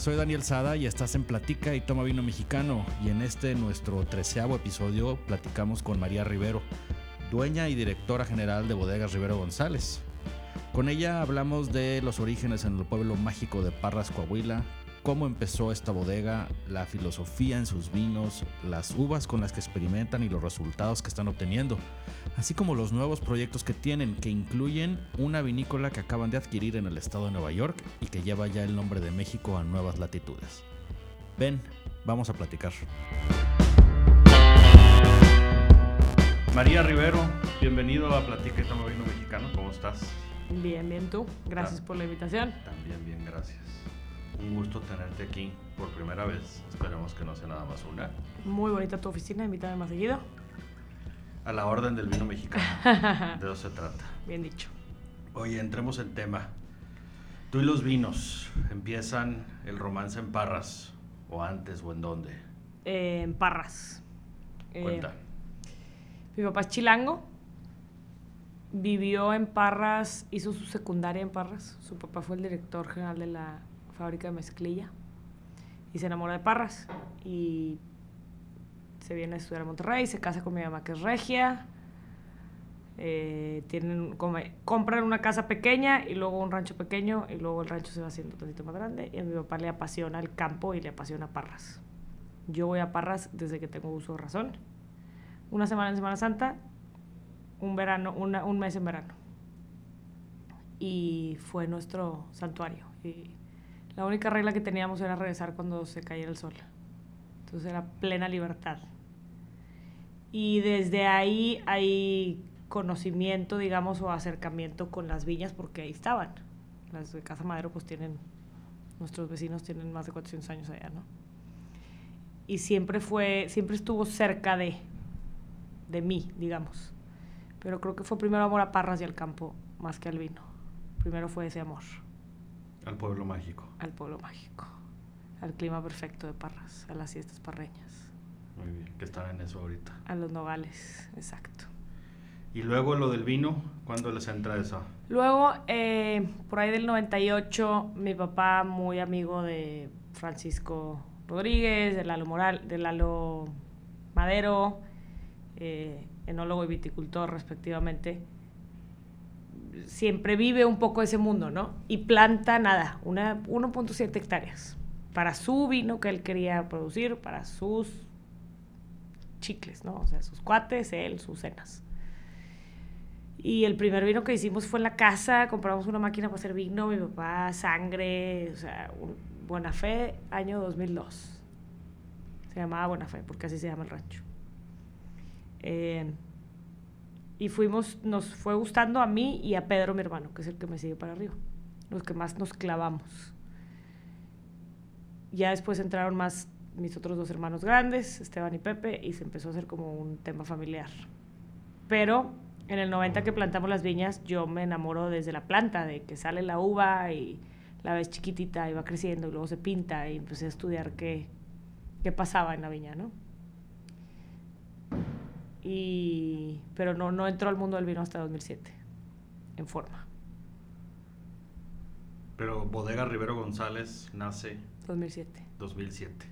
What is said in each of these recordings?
Soy Daniel Sada y estás en Platica y Toma Vino Mexicano y en este nuestro treceavo episodio platicamos con María Rivero, dueña y directora general de Bodegas Rivero González. Con ella hablamos de los orígenes en el pueblo mágico de Parras, Coahuila, cómo empezó esta bodega, la filosofía en sus vinos, las uvas con las que experimentan y los resultados que están obteniendo, así como los nuevos proyectos que tienen, que incluyen una vinícola que acaban de adquirir en el estado de Nueva York y que lleva ya el nombre de México a nuevas latitudes. Ven, vamos a platicar. María Rivero, bienvenido a Platica y Toma Vino Mexicano, ¿cómo estás? Bien, bien tú. Gracias por la invitación. También bien, gracias. Un gusto tenerte aquí por primera vez. Esperemos que no sea nada más una. Muy bonita tu oficina, invítame más seguido. A la orden del vino mexicano. De eso se trata. Bien dicho. Oye, entremos en tema. Tú y los vinos, ¿empiezan el romance en Parras? ¿O antes o en dónde? Eh, en Parras. Eh, Cuenta. mi papá es chilango. Vivió en Parras, hizo su secundaria en Parras. Su papá fue el director general de la fábrica de mezclilla. Y se enamora de Parras. Y se viene a estudiar a Monterrey, se casa con mi mamá que es regia. Eh, tienen, come- compran una casa pequeña y luego un rancho pequeño y luego el rancho se va haciendo un tantito más grande y a mi papá le apasiona el campo y le apasiona Parras. Yo voy a Parras desde que tengo uso de razón. Una semana en Semana Santa, un verano, una- un mes en verano. Y fue nuestro santuario. Y la única regla que teníamos era regresar cuando se cayera el sol. Entonces era plena libertad. Y desde ahí hay conocimiento, digamos, o acercamiento con las viñas porque ahí estaban. Las de Casa Madero pues tienen, nuestros vecinos tienen más de 400 años allá, ¿no? Y siempre fue, siempre estuvo cerca de, de mí, digamos. Pero creo que fue primero amor a Parras y al campo más que al vino. Primero fue ese amor Al pueblo mágico. al pueblo mágico, al clima perfecto de Parras, a las siestas parreñas, Muy bien, que están en eso ahorita. a los nogales, exacto. Y luego lo del vino, ¿cuándo les entra eso? Luego, eh, por ahí del 98, mi papá, muy amigo de Francisco Rodríguez, de Lalo Moral, de Lalo Madero, eh, enólogo y viticultor respectivamente, siempre vive un poco ese mundo, ¿no? Y planta nada, una 1.7 hectáreas para su vino que él quería producir, para sus chicles, ¿no? O sea, sus cuates, él, sus cenas. Y el primer vino que hicimos fue en la casa, compramos una máquina para hacer vino, mi papá, sangre, o sea, un, Buena Fe, año 2002. Se llamaba Buena Fe, porque así se llama el rancho. Eh, y fuimos, nos fue gustando a mí y a Pedro, mi hermano, que es el que me sigue para arriba. Los que más nos clavamos. Ya después entraron más mis otros dos hermanos grandes, Esteban y Pepe, y se empezó a hacer como un tema familiar. Pero en el 90 que plantamos las viñas, yo me enamoro desde la planta, de que sale la uva y la ves chiquitita y va creciendo y luego se pinta y empecé a estudiar qué, qué pasaba en la viña, ¿no? Y, pero no, no entró al mundo del vino hasta 2007, en forma. Pero Bodega Rivero González nace 2007. 2007.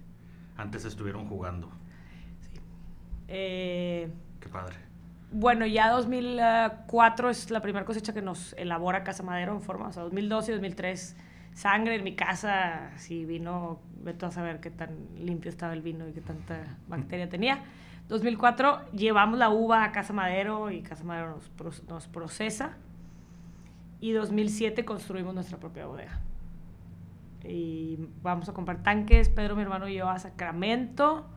Antes estuvieron jugando. Sí. Eh, Qué padre. bueno, ya 2004 es la primera cosecha que nos elabora Casa Madero en forma. O sea, 2002 y 2003, sangre en mi casa. Si vino, vete a saber qué tan limpio estaba el vino y qué tanta bacteria tenía. 2004 llevamos la uva a Casa Madero y Casa Madero nos, pro- nos procesa. Y 2007 construimos nuestra propia bodega. Y vamos a comprar tanques, Pedro, mi hermano y yo, a Sacramento.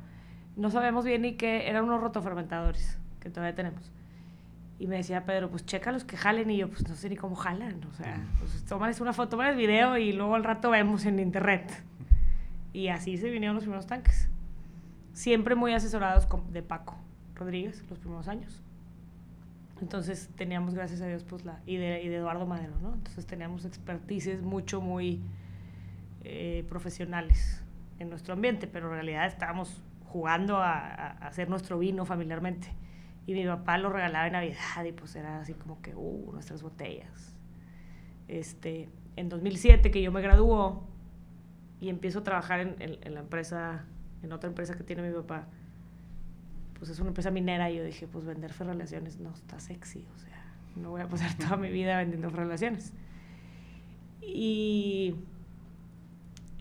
No sabemos bien ni qué, eran unos rotofermentadores que todavía tenemos. Y me decía Pedro, pues checa los que jalen. Y yo, pues no sé ni cómo jalan. O sea, pues una foto, tómales video y luego al rato vemos en internet. Y así se vinieron los primeros tanques. Siempre muy asesorados con- de Paco Rodríguez los primeros años. Entonces teníamos, gracias a Dios, pues la. Y de, y de Eduardo Madero, ¿no? Entonces teníamos expertices mucho, muy eh, profesionales en nuestro ambiente, pero en realidad estábamos jugando a, hacer nuestro vino familiarmente. Y mi papá lo regalaba en Navidad y pues era así como que, uh, nuestras botellas. Este, en 2007, que yo me graduó, y empiezo a trabajar en, en, la empresa, en otra empresa que tiene mi papá, pues es una empresa minera y yo dije, pues vender ferrelaciones no está sexy, o sea, no voy a pasar toda mi vida vendiendo ferrelaciones. Y,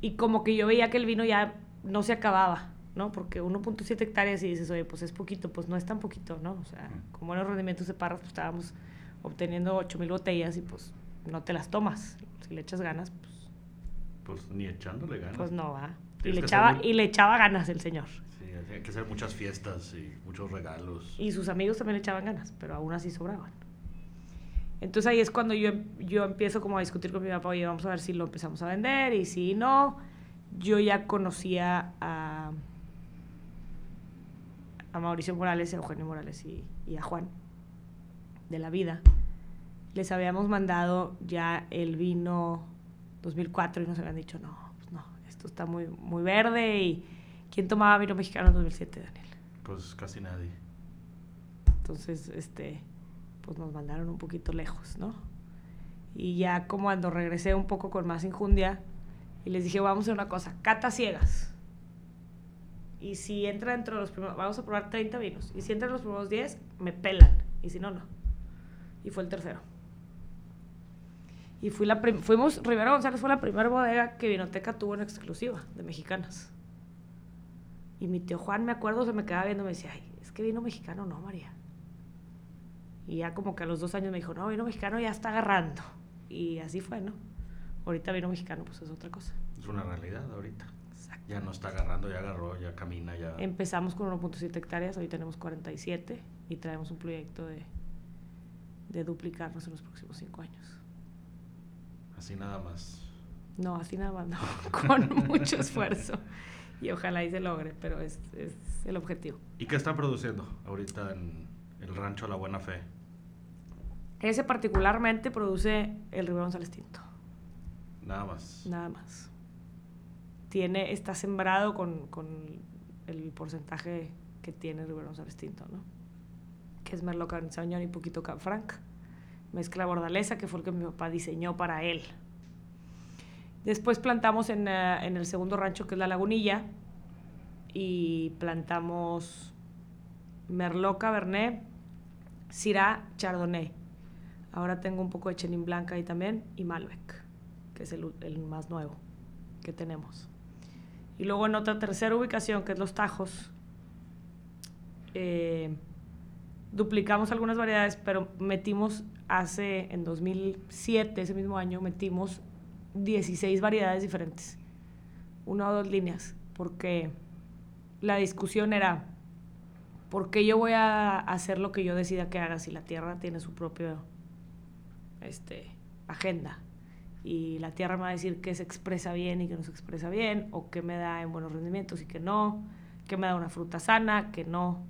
y como que yo veía que el vino ya no se acababa, ¿no? Porque 1.7 hectáreas y dices, oye, pues es poquito, pues no es tan poquito, ¿no? O sea, como en los rendimientos de parras, pues estábamos obteniendo 8000 botellas y pues no te las tomas. Si le echas ganas, pues. Pues ni echándole ganas. Pues no va. Y le, echaba, y le echaba ganas el señor. Sí, hay que hacer muchas fiestas y muchos regalos. Y sus amigos también le echaban ganas, pero aún así sobraban. Entonces ahí es cuando yo, yo empiezo como a discutir con mi papá, oye, vamos a ver si lo empezamos a vender y si no, yo ya conocía a, a Mauricio Morales, a Eugenio Morales y, y a Juan de la vida. Les habíamos mandado ya el vino 2004 y nos habían dicho, no, esto está muy, muy verde. ¿Y quién tomaba vino mexicano en 2007, Daniel? Pues casi nadie. Entonces, este, pues nos mandaron un poquito lejos, ¿no? Y ya como cuando regresé un poco con más injundia y les dije, vamos a hacer una cosa, cata ciegas. Y si entra dentro de los primeros, vamos a probar 30 vinos. Y si entra en los primeros 10, me pelan. Y si no, no. Y fue el tercero. Y fui la fuimos, Rivera González fue la primera bodega que Vinoteca tuvo en exclusiva de mexicanas. Y mi tío Juan, me acuerdo, se me quedaba viendo y me decía, ay, es que vino mexicano, no, María. Y ya como que a los dos años me dijo, no, vino mexicano ya está agarrando. Y así fue, ¿no? Ahorita vino mexicano, pues es otra cosa. Es una realidad ahorita. Ya no está agarrando, ya agarró, ya camina, ya... Empezamos con 1.7 hectáreas, hoy tenemos 47 y traemos un proyecto de, de duplicarnos en los próximos cinco años. Así nada más. No, así nada más, no. Con mucho esfuerzo. Y ojalá y se logre, pero es, es, el objetivo. ¿Y qué están produciendo ahorita en el rancho La Buena Fe? Ese particularmente produce el Rivero González Tinto. Nada más. Nada más. Tiene, está sembrado con, con el porcentaje que tiene el Rivero González Tinto, ¿no? Que es Merlot Cabernet y poquito Franc mezcla bordalesa, que fue el que mi papá diseñó para él. Después plantamos en, eh, en el segundo rancho, que es la Lagunilla, y plantamos Merlot Cabernet, Syrah Chardonnay. Ahora tengo un poco de Chenin Blanca ahí también, y Malbec, que es el, el más nuevo que tenemos. Y luego en otra tercera ubicación, que es Los Tajos, eh, duplicamos algunas variedades, pero metimos hace, en 2007, ese mismo año, metimos 16 variedades diferentes, una o dos líneas, porque la discusión era, ¿por qué yo voy a hacer lo que yo decida que haga si la tierra tiene su propia este, agenda? Y la tierra me va a decir qué se expresa bien y qué no se expresa bien, o qué me da en buenos rendimientos y qué no, qué me da una fruta sana, qué no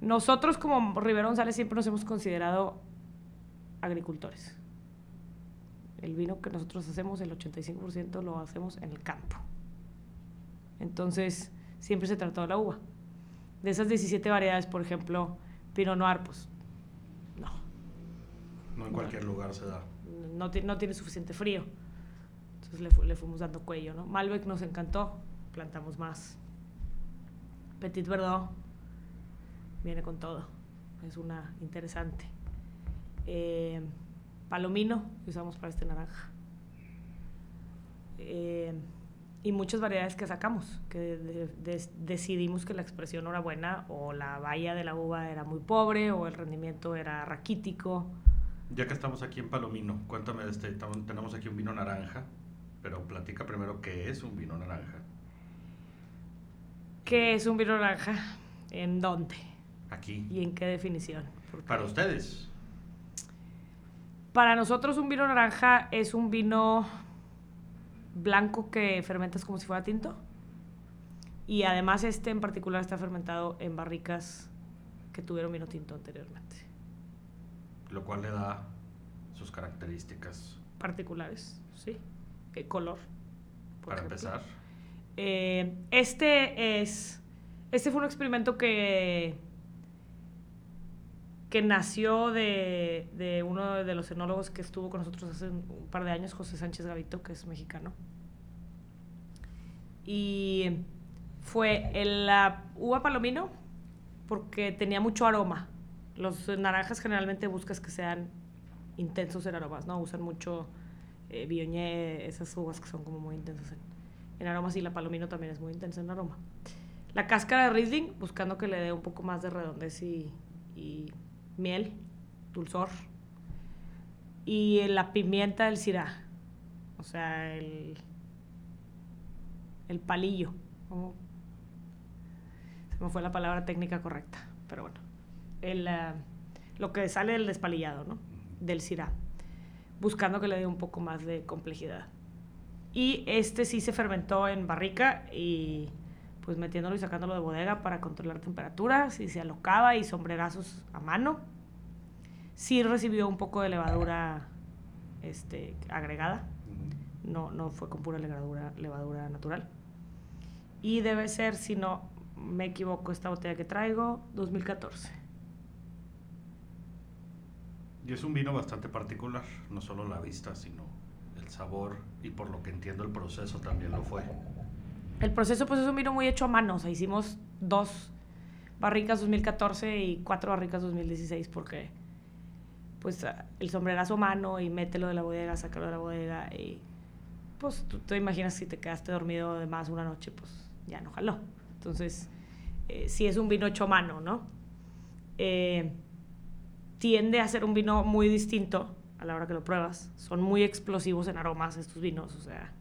nosotros como Rivero González siempre nos hemos considerado agricultores. El vino que nosotros hacemos, el 85% lo hacemos en el campo. Entonces, siempre se trató de la uva. De esas 17 variedades, por ejemplo, Pinot Noir, pues no. No en cualquier lugar se da. No, no, tiene suficiente frío. Entonces le, le, fuimos dando cuello, ¿no? Malbec nos encantó, plantamos más. Petit Verdot viene con todo. Es una interesante. Eh, palomino que usamos para este naranja. Eh, y muchas variedades que sacamos, que decidimos que la expresión no era buena o la valla de la uva era muy pobre o el rendimiento era raquítico. Ya que estamos aquí en Palomino, cuéntame, este, tenemos aquí un vino naranja, pero platica primero qué es un vino naranja. ¿Qué es un vino naranja? ¿En dónde? Aquí. ¿Y en qué definición? Para ustedes. Para nosotros un vino naranja es un vino blanco que fermentas como si fuera tinto. Y además este en particular está fermentado en barricas que tuvieron vino tinto anteriormente. Lo cual le da sus características. Particulares, sí. El eh, color. Para empezar. Eh, este es... Este fue un experimento que que nació de, uno de los enólogos que estuvo con nosotros hace un par de años, José Sánchez Gavito, que es mexicano. Y fue el, la uva palomino porque tenía mucho aroma. Los naranjas generalmente buscas que sean intensos en aromas, ¿no? Usan mucho eh, esas uvas que son como muy intensas en, en aromas y la palomino también es muy intensa en aroma. La cáscara de Riesling, buscando que le dé un poco más de redondez y miel, dulzor. Y la pimienta del Syrah, o sea, el, el palillo. ¿cómo? Se me fue la palabra técnica correcta, pero bueno. El, uh, lo que sale del despalillado, ¿no? Del Syrah, buscando que le dé un poco más de complejidad. Y este sí se fermentó en barrica y pues metiéndolo y sacándolo de bodega para controlar temperaturas y se alocaba y sombrerazos a mano. Sí recibió un poco de levadura este, agregada, no, no fue con pura levadura, levadura natural. Y debe ser, si no me equivoco, esta botella que traigo, 2014. Y es un vino bastante particular, no solo la vista, sino el sabor y por lo que entiendo el proceso también lo fue. El proceso pues es un vino muy hecho a mano, o sea, hicimos dos barricas 2014 y cuatro barricas 2016 porque pues el sombrerazo a mano y mételo de la bodega, sácalo de la bodega y pues tú te imaginas si te quedaste dormido de más una noche, pues ya no jaló. Entonces, eh, sí es un vino hecho a mano, ¿no? Eh, tiende a ser un vino muy distinto a la hora que lo pruebas. Son muy explosivos en aromas estos vinos, o sea,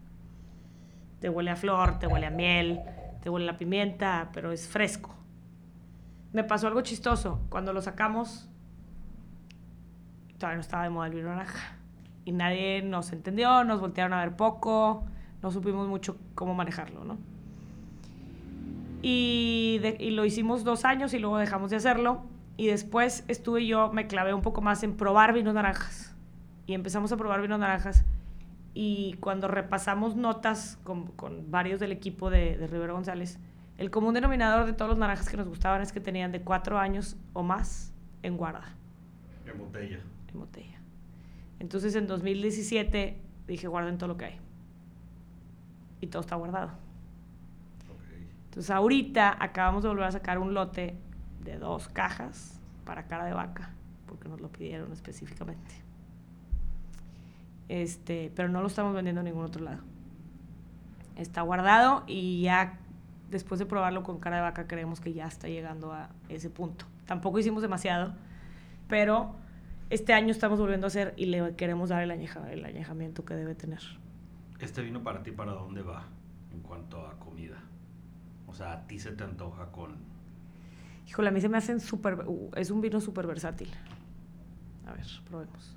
te huele a flor, te huele a miel, te huele a pimienta, pero es fresco. Me pasó algo chistoso. Cuando lo sacamos, todavía no estaba de moda el vino naranja. Y nadie nos entendió, nos voltearon a ver poco, no supimos mucho cómo manejarlo, ¿no? Y, y lo hicimos dos años y luego dejamos de hacerlo. Y después estuve yo, me clavé un poco más en probar vinos naranjas. Y empezamos a probar vinos naranjas. Y cuando repasamos notas con, con varios del equipo de, de Rivero González, el común denominador de todos los naranjas que nos gustaban es que tenían de cuatro años o más en guarda. En botella. En botella. Entonces en 2017 dije, guarden todo lo que hay. Y todo está guardado. Okay. Entonces ahorita acabamos de volver a sacar un lote de dos cajas para cara de vaca, porque nos lo pidieron específicamente. Este, pero no lo estamos vendiendo en ningún otro lado. Está guardado y ya después de probarlo con cara de vaca creemos que ya está llegando a ese punto. Tampoco hicimos demasiado, pero este año estamos volviendo a hacer y le queremos dar el, añeja, el añejamiento que debe tener. ¿Este vino para ti para dónde va en cuanto a comida? O sea, a ti se te antoja con... Híjole, a mí se me hacen súper... Uh, es un vino súper versátil. A ver, probemos.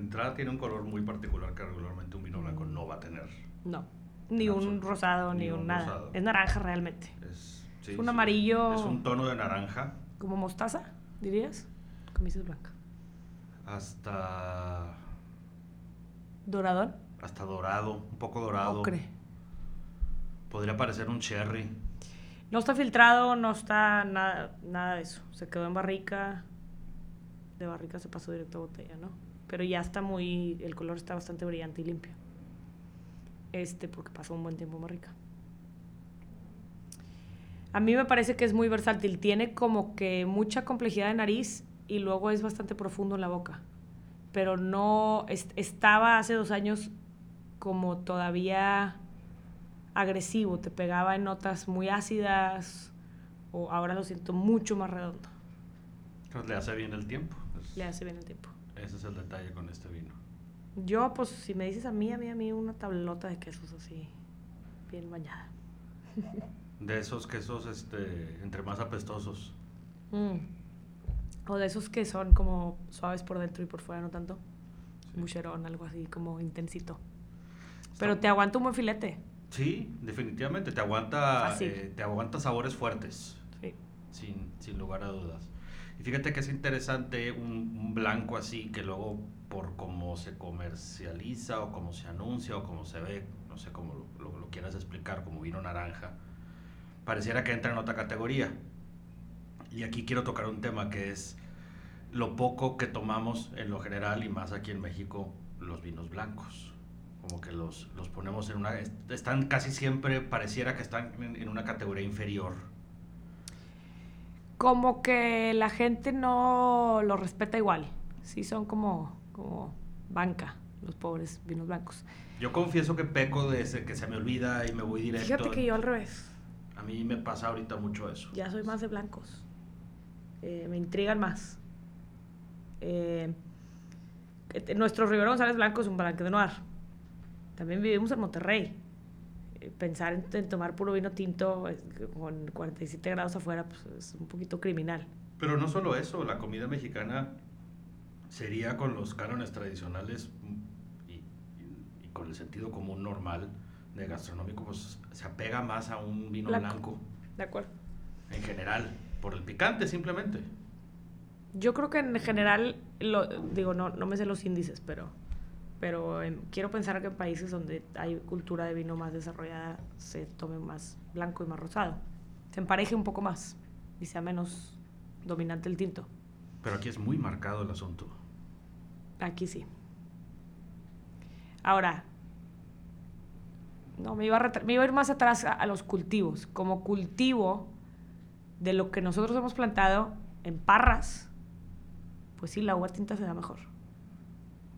Entrada tiene un color muy particular que regularmente un vino blanco no va a tener. No, ni un rosado, ni, Ni un un nada. rosado. Es naranja realmente. Es, sí, Es un sí. amarillo- Es un tono de naranja Como mostaza, dirías. Camisas blanca. hasta, Doradón. hasta dorado, un poco dorado. Ocre. Podría parecer un cherry. No está filtrado, no está nada, nada de eso. Se quedó en barrica. De barrica se pasó directo a botella, ¿no? Pero ya está muy. El color está bastante brillante y limpio. Este, porque pasó un buen tiempo en barrica. A mí me parece que es muy versátil. Tiene como que mucha complejidad de nariz y luego es bastante profundo en la boca. Pero no. est- estaba hace dos años como todavía agresivo, te pegaba en notas muy ácidas, o ahora lo siento mucho más redondo. Pues le hace bien el tiempo. Es- Le hace bien el tiempo. Ese es el detalle con este vino. Yo, pues, si me dices a mí, a mí, a mí, una tablota de quesos así, bien bañada. De esos quesos, este, entre más apestosos. Mm. O de esos que son como suaves por dentro y por fuera, no tanto. Bucherón, algo así, como intensito. Pero te aguanta un buen filete. Sí, definitivamente. Te aguanta, eh, te aguanta sabores fuertes. Sí. sin, sin lugar a dudas. Y fíjate que es interesante un, un blanco así que luego por cómo se comercializa o cómo se anuncia o cómo se ve, no sé cómo lo, lo- lo quieras explicar, como vino naranja, pareciera que entra en otra categoría. Y aquí quiero tocar un tema que es lo poco que tomamos en lo general y más aquí en México, los vinos blancos. Como que los, los ponemos en una... Están casi siempre, pareciera que están en, en una categoría inferior. Como que la gente no lo respeta igual. Sí, son como, como banca, los pobres vinos blancos. Yo confieso que peco de ese, que se me olvida y me voy directo. Fíjate que yo al revés. A mí me pasa ahorita mucho eso. Ya soy más de blancos. Eh, me intrigan más. Eh, eh, nuestro Rivero González Blanco es un blanque de noir. También vivimos en Monterrey. Pensar en, en tomar puro vino tinto eh, con 47 grados afuera pues, es un poquito criminal. Pero no solo eso, la comida mexicana sería con los cánones tradicionales y, y- y con el sentido común normal de gastronómico, pues se apega más a un vino Blanco. blanco, De acuerdo. en general, por el picante simplemente. Yo creo que en general, lo, digo, no, no me sé los índices, pero, pero quiero pensar que en países donde hay cultura de vino más desarrollada se tome más blanco y más rosado. Se empareje un poco más y sea menos dominante el tinto. Pero aquí es muy marcado el asunto. Aquí sí. Ahora, no, me iba, a me iba a ir más atrás a, a los cultivos. Como cultivo de lo que nosotros hemos plantado en parras, pues sí, la uva tinta se da mejor.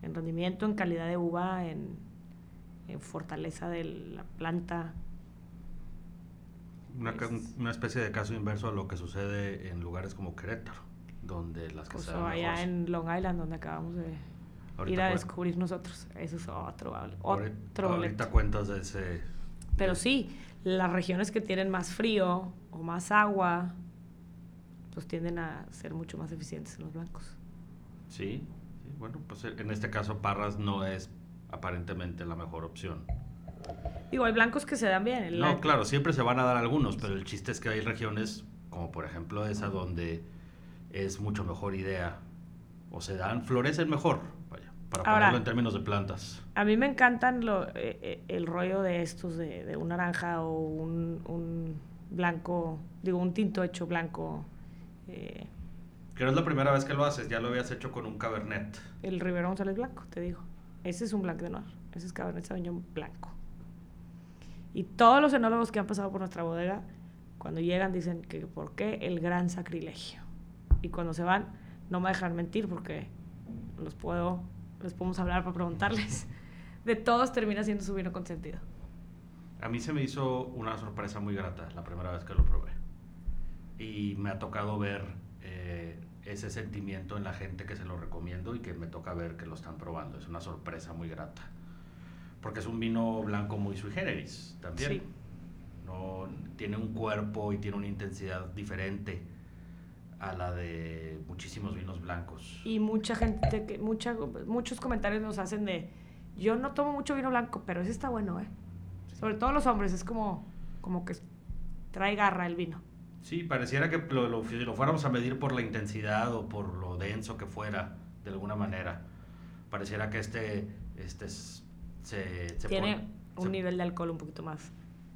En rendimiento, en calidad de uva, en, en fortaleza de la planta. Una, ca- Es- una especie de caso inverso a lo que sucede en lugares como Querétaro, donde las O cosas sea, allá en Long Island, donde acabamos de ir a descubrir nosotros. Eso es otro, otro boleto. ahorita cuentas de ese... Pero sí, las regiones que tienen más frío o más agua, pues tienden a ser mucho más eficientes en los blancos. Sí, bueno, pues en este caso Parras no es aparentemente la mejor opción. Digo, hay blancos que se dan bien. el- No, claro, siempre se van a dar algunos, pero el chiste es que hay regiones, como por ejemplo esa, donde es mucho mejor idea, o se dan, florecen mejor, vaya, para Ahora- ponerlo en términos de plantas. A mí me encantan lo- eh, eh, el rollo de estos, de, de un naranja o un, un blanco, digo, un tinto hecho blanco. eh, Que no es la primera vez que lo haces, ya lo habías hecho con un Cabernet. el Rivero González Blanco, te digo. Ese es un Blanc de Noir. Ese es Cabernet Sauvignon blanco. Y todos los enólogos que han pasado por nuestra bodega, cuando llegan dicen que por qué el gran sacrilegio. Y cuando se van, no me dejan mentir porque los puedo, les podemos hablar para preguntarles. De todos termina siendo su vino consentido. A mí se me hizo una sorpresa muy grata la primera vez que lo probé. Y me ha tocado ver ese sentimiento en la gente que se lo recomiendo y que me toca ver que lo están probando. Es una sorpresa muy grata. Porque es un vino blanco muy sui generis también. Sí. No, tiene un cuerpo y tiene una intensidad diferente a la de muchísimos vinos blancos. Y mucha gente, que, mucha, muchos comentarios nos hacen de, yo no tomo mucho vino blanco, pero ese está bueno, ¿eh? Sobre todo los hombres, es como, como que trae garra el vino. Sí, pareciera que lo, lo- si lo fuéramos a medir por la intensidad o por lo denso que fuera, de alguna manera, pareciera que este, este es- se, se Tiene pone- un se- nivel de alcohol un poquito más.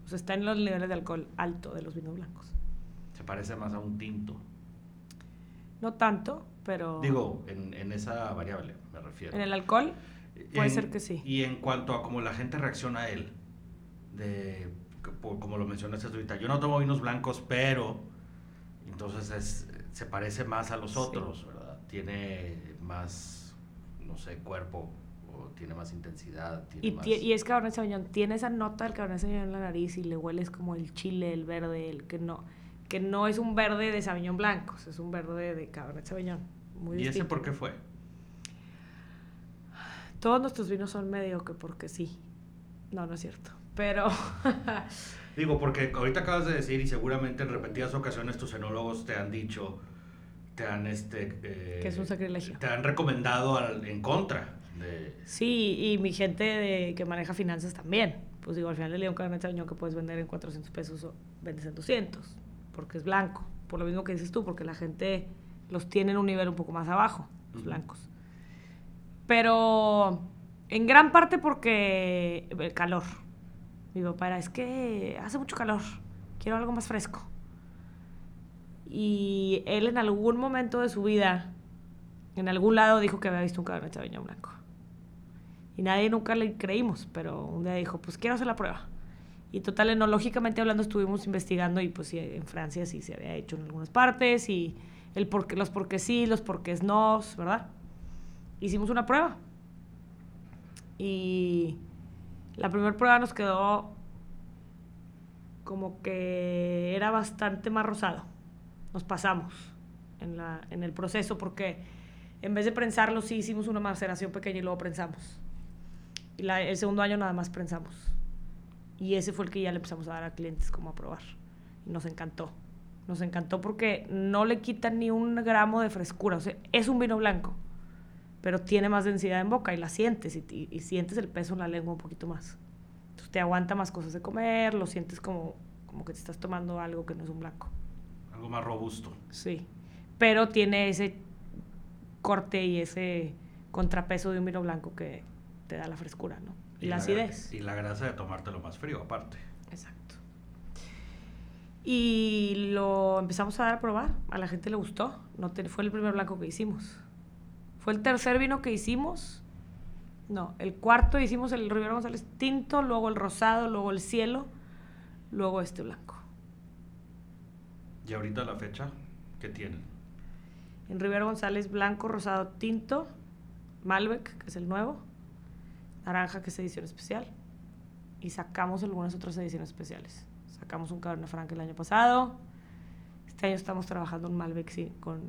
O sea, está en los niveles de alcohol alto de los vinos blancos. se parece más a un tinto. No tanto, pero Digo, en, en esa variable me refiero. en el alcohol puede En- ser que sí. Y en cuanto a cómo la gente reacciona a él, de, por- como lo mencionaste ahorita, yo no tomo vinos blancos, pero entonces es- se parece más a los Sí. otros, ¿verdad? Tiene más, no sé, cuerpo, o tiene más intensidad. Tiene Y, más... y es Cabernet Sauvignon, tiene esa nota del Cabernet Sauvignon en la nariz y le hueles como el chile, el verde, el que no, que no es un verde de Sauvignon blancos, es un verde de Cabernet Sauvignon. Muy ¿Y ese por qué fue? Todos nuestros vinos son medio que porque sí. No, no es cierto. Pero Digo, porque ahorita acabas de decir y seguramente en repetidas ocasiones tus enólogos te han dicho, te han este... eh, Que es un sacrilegio. Te han recomendado al- en contra de... sí, y mi gente de, que maneja finanzas también. Pues digo, al final del día un Cabernet Sauvignon que puedes vender en 400 pesos o vendes en 200, porque es blanco. Por lo mismo que dices tú, porque la gente los tiene en un nivel un poco más abajo, los blancos. Pero en gran parte porque el calor. Papá era, es que hace mucho calor, quiero algo más fresco. Y él en algún momento de su vida En algún lado dijo que había visto un Cabernet Sauvignon blanco. Y nadie nunca le creímos, pero un día dijo, pues quiero hacer la prueba. Y total, enológicamente hablando, estuvimos investigando y pues en Francia sí se había hecho en algunas partes y el por los por sí, los por qué no, ¿verdad? Hicimos una prueba. Y la primera prueba nos quedó como que era bastante más rosado. Nos pasamos en, la, en el proceso porque en vez de prensarlo sí hicimos una maceración pequeña y luego prensamos. Y el segundo año nada más prensamos. Y ese fue el que ya le empezamos a dar a clientes como a probar. Y nos encantó. Nos encantó porque no le quita ni un gramo de frescura. O sea, es un vino blanco, pero tiene más densidad en boca y la sientes y, y sientes el peso en la lengua un poquito más. Entonces te aguanta más cosas de comer, lo sientes como, como que te estás tomando algo que no es un blanco. Algo más robusto. Sí, pero tiene ese corte y ese contrapeso de un vino blanco que te da la frescura, ¿no? Y, la, acidez. Y la grasa de tomártelo más frío, aparte. Exacto. Y lo empezamos a dar a probar. A la gente le gustó. No fue el primer blanco que hicimos. Fue el tercer vino que hicimos. No, el cuarto hicimos el Rivero González tinto, luego el rosado, luego el cielo, luego este blanco. ¿Y ahorita la fecha qué tienen? En Rivero González blanco, rosado, tinto, Malbec, que es el nuevo, naranja, que es edición especial, y sacamos algunas otras ediciones especiales. Sacamos un Cabernet Franc el año pasado. Este año estamos trabajando un Malbec sí, con,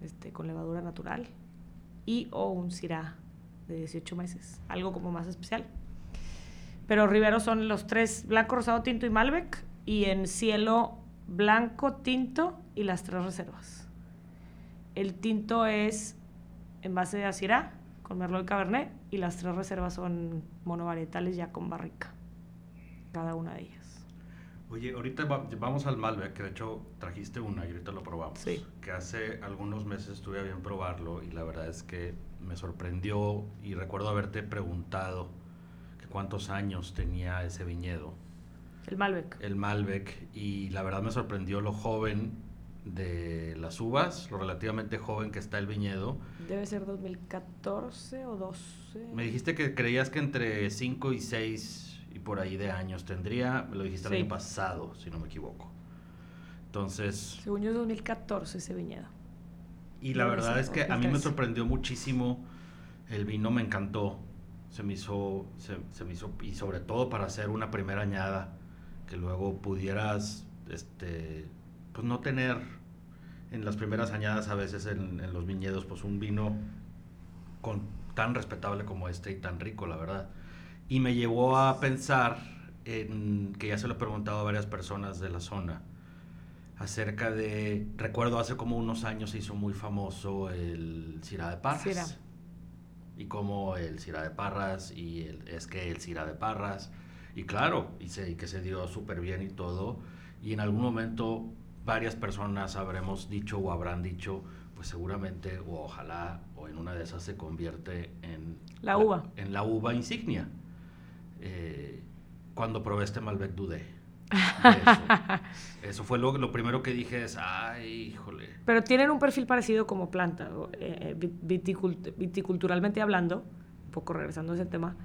este, con levadura natural y o un Syrah de 18 meses, algo como más especial. Pero Rivero son los tres, blanco, rosado, tinto y Malbec, y en cielo blanco, tinto y las tres reservas. El tinto es en base de Asirá, con Merlot y Cabernet, y las tres reservas son monovarietales ya con barrica, cada una de ellas. Oye, ahorita vamos al Malbec, que de hecho trajiste una y ahorita lo probamos. Sí. Que hace algunos meses estuve a bien probarlo y la verdad es que me sorprendió y recuerdo haberte preguntado que cuántos años tenía ese viñedo. El Malbec. El Malbec y la verdad me sorprendió lo joven de las uvas, lo relativamente joven que está el viñedo. Debe ser 2014 o 12. Me dijiste que creías que entre 5 y 6 y por ahí de años tendría, me lo dijiste el año pasado, si no me equivoco. Entonces... Según yo es 2014 ese viñedo. Y la verdad es que a mí me sorprendió muchísimo. El vino me encantó. Se me hizo, se, me hizo, y sobre todo para hacer una primera añada, que luego pudieras, este, pues no tener en las primeras añadas a veces en, en los viñedos, pues un vino con, tan respetable como este y tan rico, la verdad. Y me llevó a pensar en, que ya se lo he preguntado a varias personas de la zona, acerca de, recuerdo hace como unos años se hizo muy famoso el Cira de Parras. Y como el Cira de Parras y el, es que el Cira de Parras. Y claro, y, se, que se dio súper bien y todo. Y en algún momento varias personas habremos dicho o habrán dicho, pues seguramente o ojalá o en una de esas se convierte en la uva. en la uva insignia. Eh, cuando probé este Malbec dudé eso. fue lo, lo, primero que dije es, ay, híjole. Pero tienen un perfil parecido como planta, eh, viticulturalmente hablando, un poco regresando a ese tema,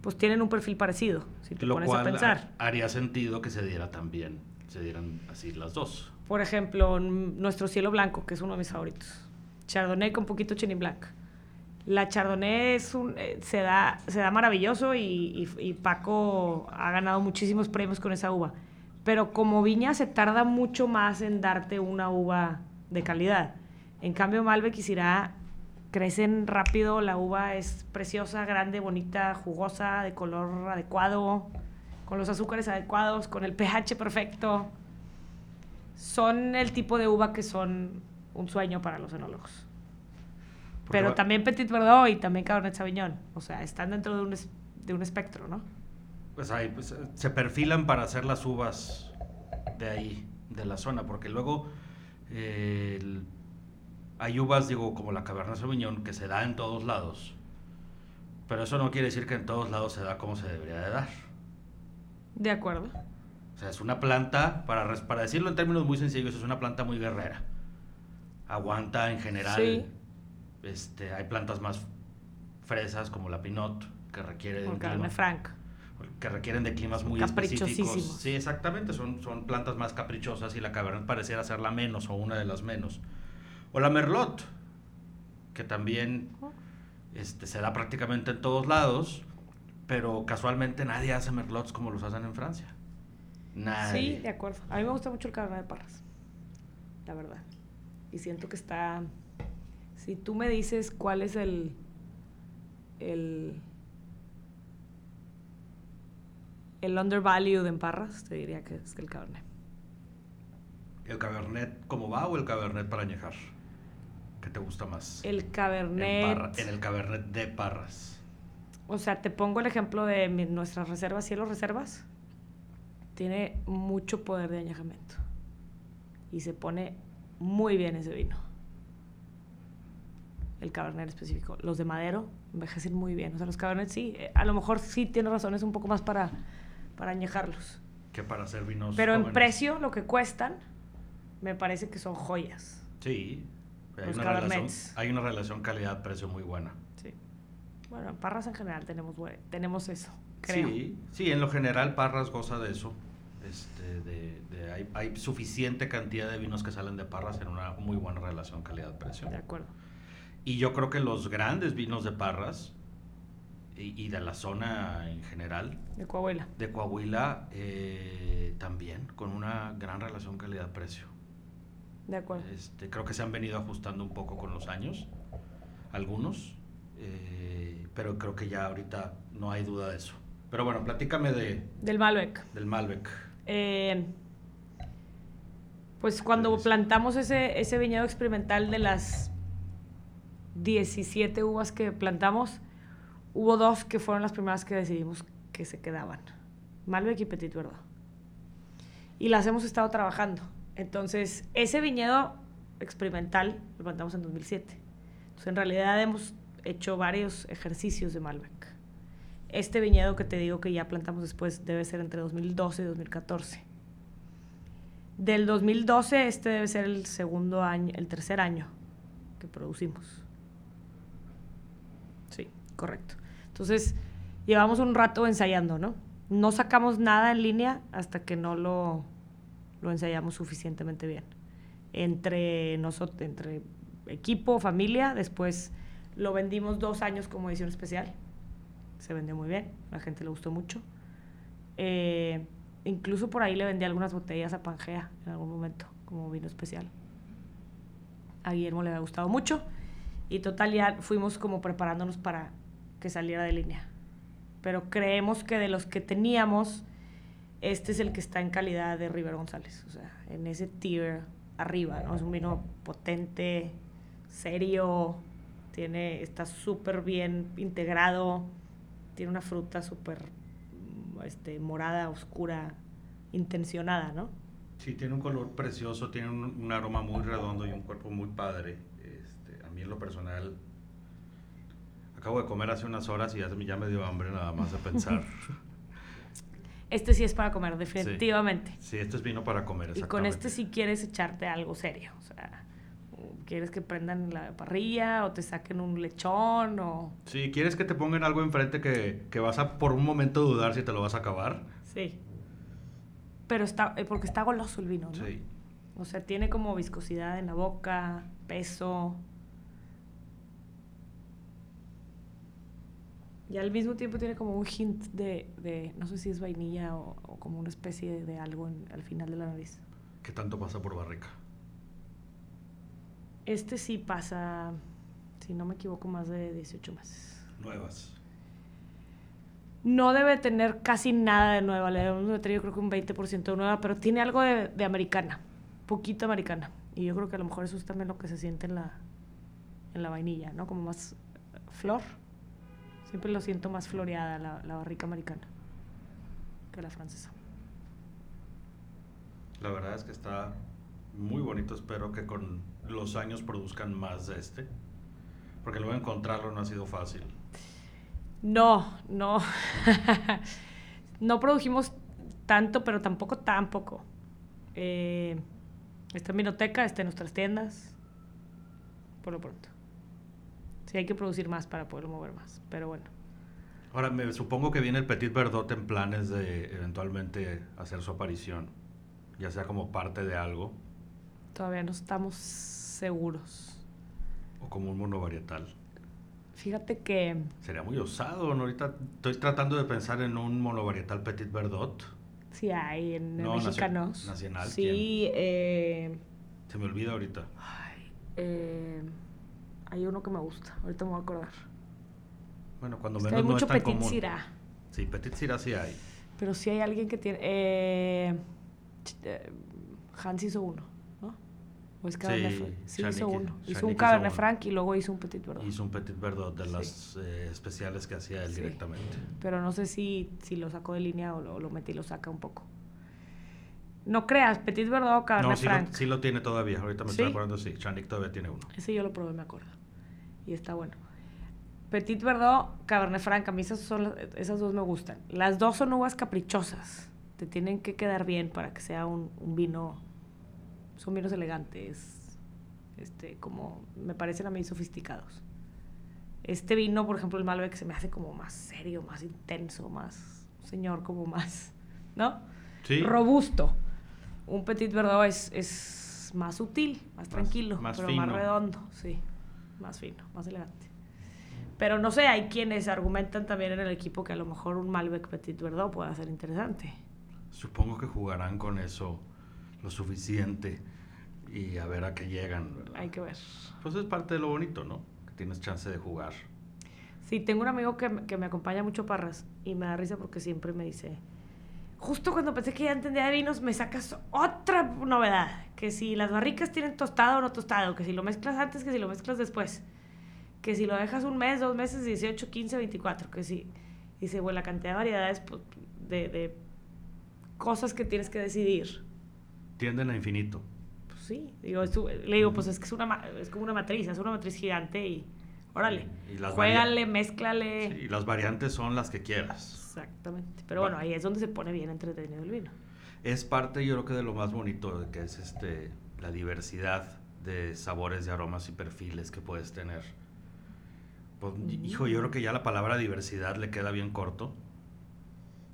pues tienen un perfil parecido, si te lo pones a pensar. haría sentido que se diera también, se dieran así las dos. Por ejemplo, nuestro cielo blanco, que es uno de mis favoritos. Chardonnay con poquito Chenin Blanc. La Chardonnay es un, eh, se, da, maravilloso y, y Paco ha ganado muchísimos premios con esa uva pero como viña se tarda mucho más en darte una uva de calidad. En cambio, Malbec y Syrah crecen rápido, la uva es preciosa, grande, bonita, jugosa, de color adecuado, con los azúcares adecuados, con el pH perfecto. Son el tipo de uva que son un sueño para los enólogos. Pero también Petit Verdot y también Cabernet Sauvignon. O sea, están dentro de un, de un espectro, ¿no? pues ahí pues, se perfilan para hacer las uvas de ahí, de la zona, porque luego hay uvas, digo, como la Cabernet Sauvignon, que se da en todos lados, pero eso no quiere decir que en todos lados se da como se debería de dar. De acuerdo. O sea, es una planta, para, para decirlo en términos muy sencillos, es una planta muy guerrera. Aguanta en general Este, hay plantas más fresas como la Pinot, que requiere de clima- que requieren de climas muy específicos. Sí, exactamente, son, son plantas más caprichosas y la Cabernet pareciera ser la menos o una de las menos. O la Merlot, que también este, se da prácticamente en todos lados, pero casualmente nadie hace Merlots como los hacen en Francia. Nadie. Sí, de acuerdo. A mí me gusta mucho el Cabernet de Parras. La verdad. Y siento que está. Si tú me dices cuál es el. El. El undervalued en Parras, te diría que es el Cabernet. ¿El Cabernet cómo va o el Cabernet para añejar? ¿Qué te gusta más? El En, Cabernet. Parra- en el Cabernet de Parras. O sea, te pongo el ejemplo de mi- nuestras reservas, cielo reservas. Tiene mucho poder de añejamiento. Y se pone muy bien ese vino. El Cabernet específico. Los de Madero envejecen muy bien. O sea, los Cabernet sí, eh, a lo mejor sí tiene razones un poco más para, para añejarlos. Que para hacer vinos. Pero en precio, lo que cuestan, me parece que son joyas. Sí. Hay Los una, relación, hay una relación calidad-precio muy buena. Sí. Bueno, en Parras en general tenemos, tenemos eso, creo. Sí, sí, en lo general Parras goza de eso. Este, de, de- hay, hay suficiente cantidad de vinos que salen de Parras en una muy buena relación calidad-precio. De acuerdo. Y yo creo que los grandes vinos de Parras y, y de la zona en general De Coahuila. de Coahuila eh, también con una gran relación calidad-precio. De acuerdo. Este, creo que se han venido ajustando un poco con los años, algunos, eh, pero creo que ya ahorita no hay duda de eso. Pero bueno, platícame de, Del Malbec. del Malbec. Eh, pues cuando plantamos ese, ese viñedo experimental de las 17 uvas que plantamos, hubo dos que fueron las primeras que decidimos que se quedaban. Malbec y Petit Verdot. Y las hemos estado trabajando. Entonces, ese viñedo experimental lo plantamos en 2007. Entonces, en realidad hemos hecho varios ejercicios de Malbec. Este viñedo que te digo que ya plantamos después debe ser entre 2012 y 2014. Del 2012 este debe ser el segundo año, el tercer año que producimos. Correcto. Entonces, llevamos un rato ensayando, ¿no? No sacamos nada en línea hasta que no lo, lo ensayamos suficientemente bien. Entre nosotros, entre equipo, familia, después lo vendimos dos años como edición especial. Se vendió muy bien, la gente le gustó mucho. Eh, incluso por ahí le vendí algunas botellas a Pangea en algún momento, como vino especial. A Guillermo le había gustado mucho. Y total, ya fuimos como preparándonos para que saliera de línea. Pero creemos que de los que teníamos, este es el que está en calidad de River González. O sea, en ese tier arriba, ¿no? Es un vino potente, serio, tiene, está súper bien integrado, tiene una fruta súper este, morada, oscura, intencionada, ¿no? Sí, tiene un color precioso, tiene un, un aroma muy redondo y un cuerpo muy padre. Este, a mí en lo personal, acabo de comer hace unas horas y ya, me- ya me dio hambre nada más de pensar. Este sí es para comer, definitivamente. sí, este es vino para comer. Y con este sí quieres echarte algo serio. O sea, quieres que prendan la parrilla o te saquen un lechón o... Si quieres que te pongan algo enfrente que, que vas a por un momento dudar si te lo vas a acabar. Sí. Pero está, eh, porque está goloso el vino, ¿no? Sí. O sea, tiene como viscosidad en la boca, peso. Y al mismo tiempo tiene como un hint de, de no sé si es vainilla o, o como una especie de, de algo en- al final de la nariz. ¿Qué tanto pasa por barrica? Este sí pasa, si no me equivoco, más de 18 meses. Nuevas. No debe tener casi nada de nueva, le debemos meter yo creo que un 20% de nueva, pero tiene algo de, de americana, poquito americana. Y yo creo que a lo mejor eso es también lo que se siente en la, en la vainilla, ¿no? Como más flor. Siempre lo siento más floreada la, la barrica americana que la francesa. La verdad es que está muy bonito. Espero que con los años produzcan más de este. Porque luego encontrarlo no ha sido fácil. No, no. no produjimos tanto, pero tampoco tan poco. Eh, está en Vinoteca, está en nuestras tiendas. Por lo pronto. Sí, hay que producir más para poderlo mover más, pero bueno. Ahora, me supongo que viene el Petit Verdot en planes de eventualmente hacer su aparición, ya sea como parte de algo Todavía no estamos seguros. o como un monovarietal. Fíjate que Sería muy osado, ¿no? Ahorita estoy tratando de pensar en un monovarietal Petit Verdot. sí hay en No, mexicanos. nacional, Sí, eh, Se me olvida ahorita. ay, eh, hay uno que me gusta. Ahorita me voy a acordar. Bueno, cuando menos hay no mucho es tan Petit común. Sí, Petit Syrah sí hay. Pero sí hay alguien que tiene. Eh, eh, Hans hizo uno, ¿no? ¿O es Cabernet Sí, Franc? Sí, hizo hi- uno. Hizo un Cabernet. Franc y luego hizo un Petit Verdot. Hizo un Petit Verdot de Sí. las eh, especiales que hacía él Sí. directamente. Pero no sé si, si lo sacó de línea o lo, lo metí y lo saca un poco. No creas, Petit Verdot o Cabernet No, sí lo, Franc. sí lo tiene todavía. Ahorita me estoy acordando, sí. Chanik todavía tiene uno. Ese yo lo probé, me acuerdo. Y está bueno. Petit Verdot, Cabernet Franc, a mí esas, son esas dos me gustan. Las dos son uvas caprichosas. Te tienen que quedar bien para que sea un, un vino. Son vinos elegantes. Este, como me parecen a mí sofisticados. Este vino, por ejemplo, el Malbec se me hace como más serio, más intenso, más señor, como más, ¿no? Sí. Robusto. Un Petit Verdot es, es más sutil, más, tranquilo, más pero fino. más redondo, sí. Más fino, más elegante. Pero no sé, hay quienes argumentan también en el equipo que a lo mejor un Malbec Petit Verdot pueda ser interesante. Supongo que jugarán con eso lo suficiente y a ver a qué llegan. ¿verdad? Hay que ver. Pues es parte de lo bonito, ¿no? Que tienes chance de jugar. Sí, tengo un amigo que, me- que me acompaña mucho Parras y me da risa porque siempre me dice, justo cuando pensé que ya entendía de vinos, me sacas otra novedad, que si las barricas tienen tostado o no tostado, que si lo mezclas antes, que si lo mezclas después, que si lo dejas un mes, dos meses, 18, 15, 24, que si, dice, bueno, la cantidad de variedades pues, de, de cosas que tienes que decidir. Tienden a infinito. Pues sí, digo, es le digo, pues es que es, una, es como una matriz, es una matriz gigante y órale, Y- las juégale, mézclale. Y las variantes son las que quieras. Exactamente. Pero bueno, ahí es donde se pone bien entretenido el vino. Es parte, yo creo que de lo más bonito, de que es este la diversidad de sabores, de aromas y perfiles que puedes tener. Pues, Hijo, yo creo que ya la palabra diversidad le queda bien corto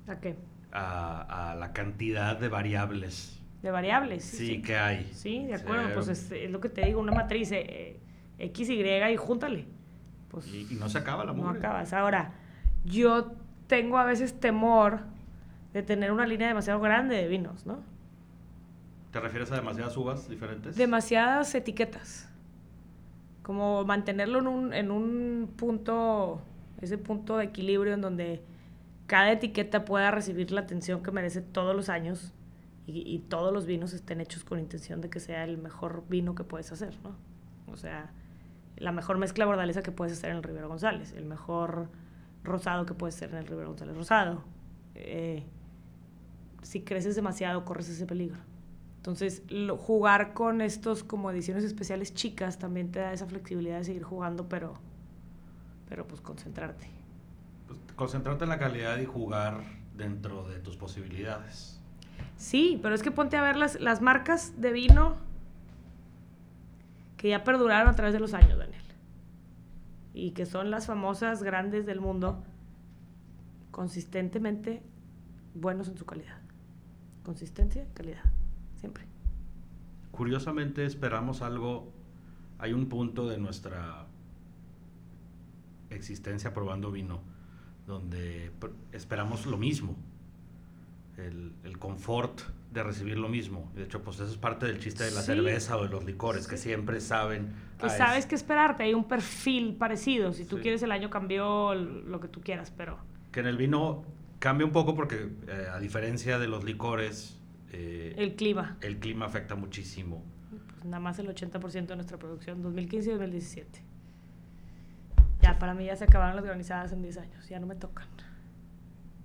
¿A qué? a, a la cantidad de variables De variables. sí, Sí, sí. que hay. Sí, de acuerdo. Sí. Pues es, es lo que te digo, una matriz eh, eh, X, Y y júntale. Pues Y, y no se acaba la no mugre. acabas. Ahora, yo tengo a veces temor de tener una línea demasiado grande de vinos, ¿no? ¿Te refieres a demasiadas uvas diferentes? demasiadas etiquetas. Como mantenerlo en un, en un punto, ese punto de equilibrio en donde cada etiqueta pueda recibir la atención que merece todos los años y, y todos los vinos estén hechos con intención de que sea el mejor vino que puedes hacer, ¿no? O sea, la mejor mezcla bordalesa que puedes hacer en el Rivero González, el mejor rosado que puedes hacer en el Rivero González Rosado. Eh, si creces demasiado, corres ese peligro. Entonces, lo- jugar con estos como ediciones especiales chicas también te da esa flexibilidad de seguir jugando, pero, pero pues concentrarte. Pues, concentrarte en la calidad y jugar dentro de tus posibilidades. Sí, pero es que ponte a ver las, las marcas de vino que ya perduraron a través de los años, Daniel. Y que son las famosas grandes del mundo, consistentemente buenos en su calidad. Consistencia, calidad, siempre. Curiosamente esperamos algo, hay un punto de nuestra existencia probando vino donde esperamos lo mismo, el, el confort de recibir lo mismo. De hecho, pues eso es parte del chiste de la Sí. cerveza o de los licores, que siempre saben... Que "Ah, es- sabes qué esperarte, hay un perfil parecido. Si tú Sí. quieres el año cambió lo que tú quieras, pero Que en el vino cambia un poco porque eh, a diferencia de los licores, eh, el clima, el clima afecta muchísimo. pues nada más el 80% de nuestra producción, 2015 y 2017. Ya, para mí ya se acabaron las granizadas en 10 años, ya no me tocan.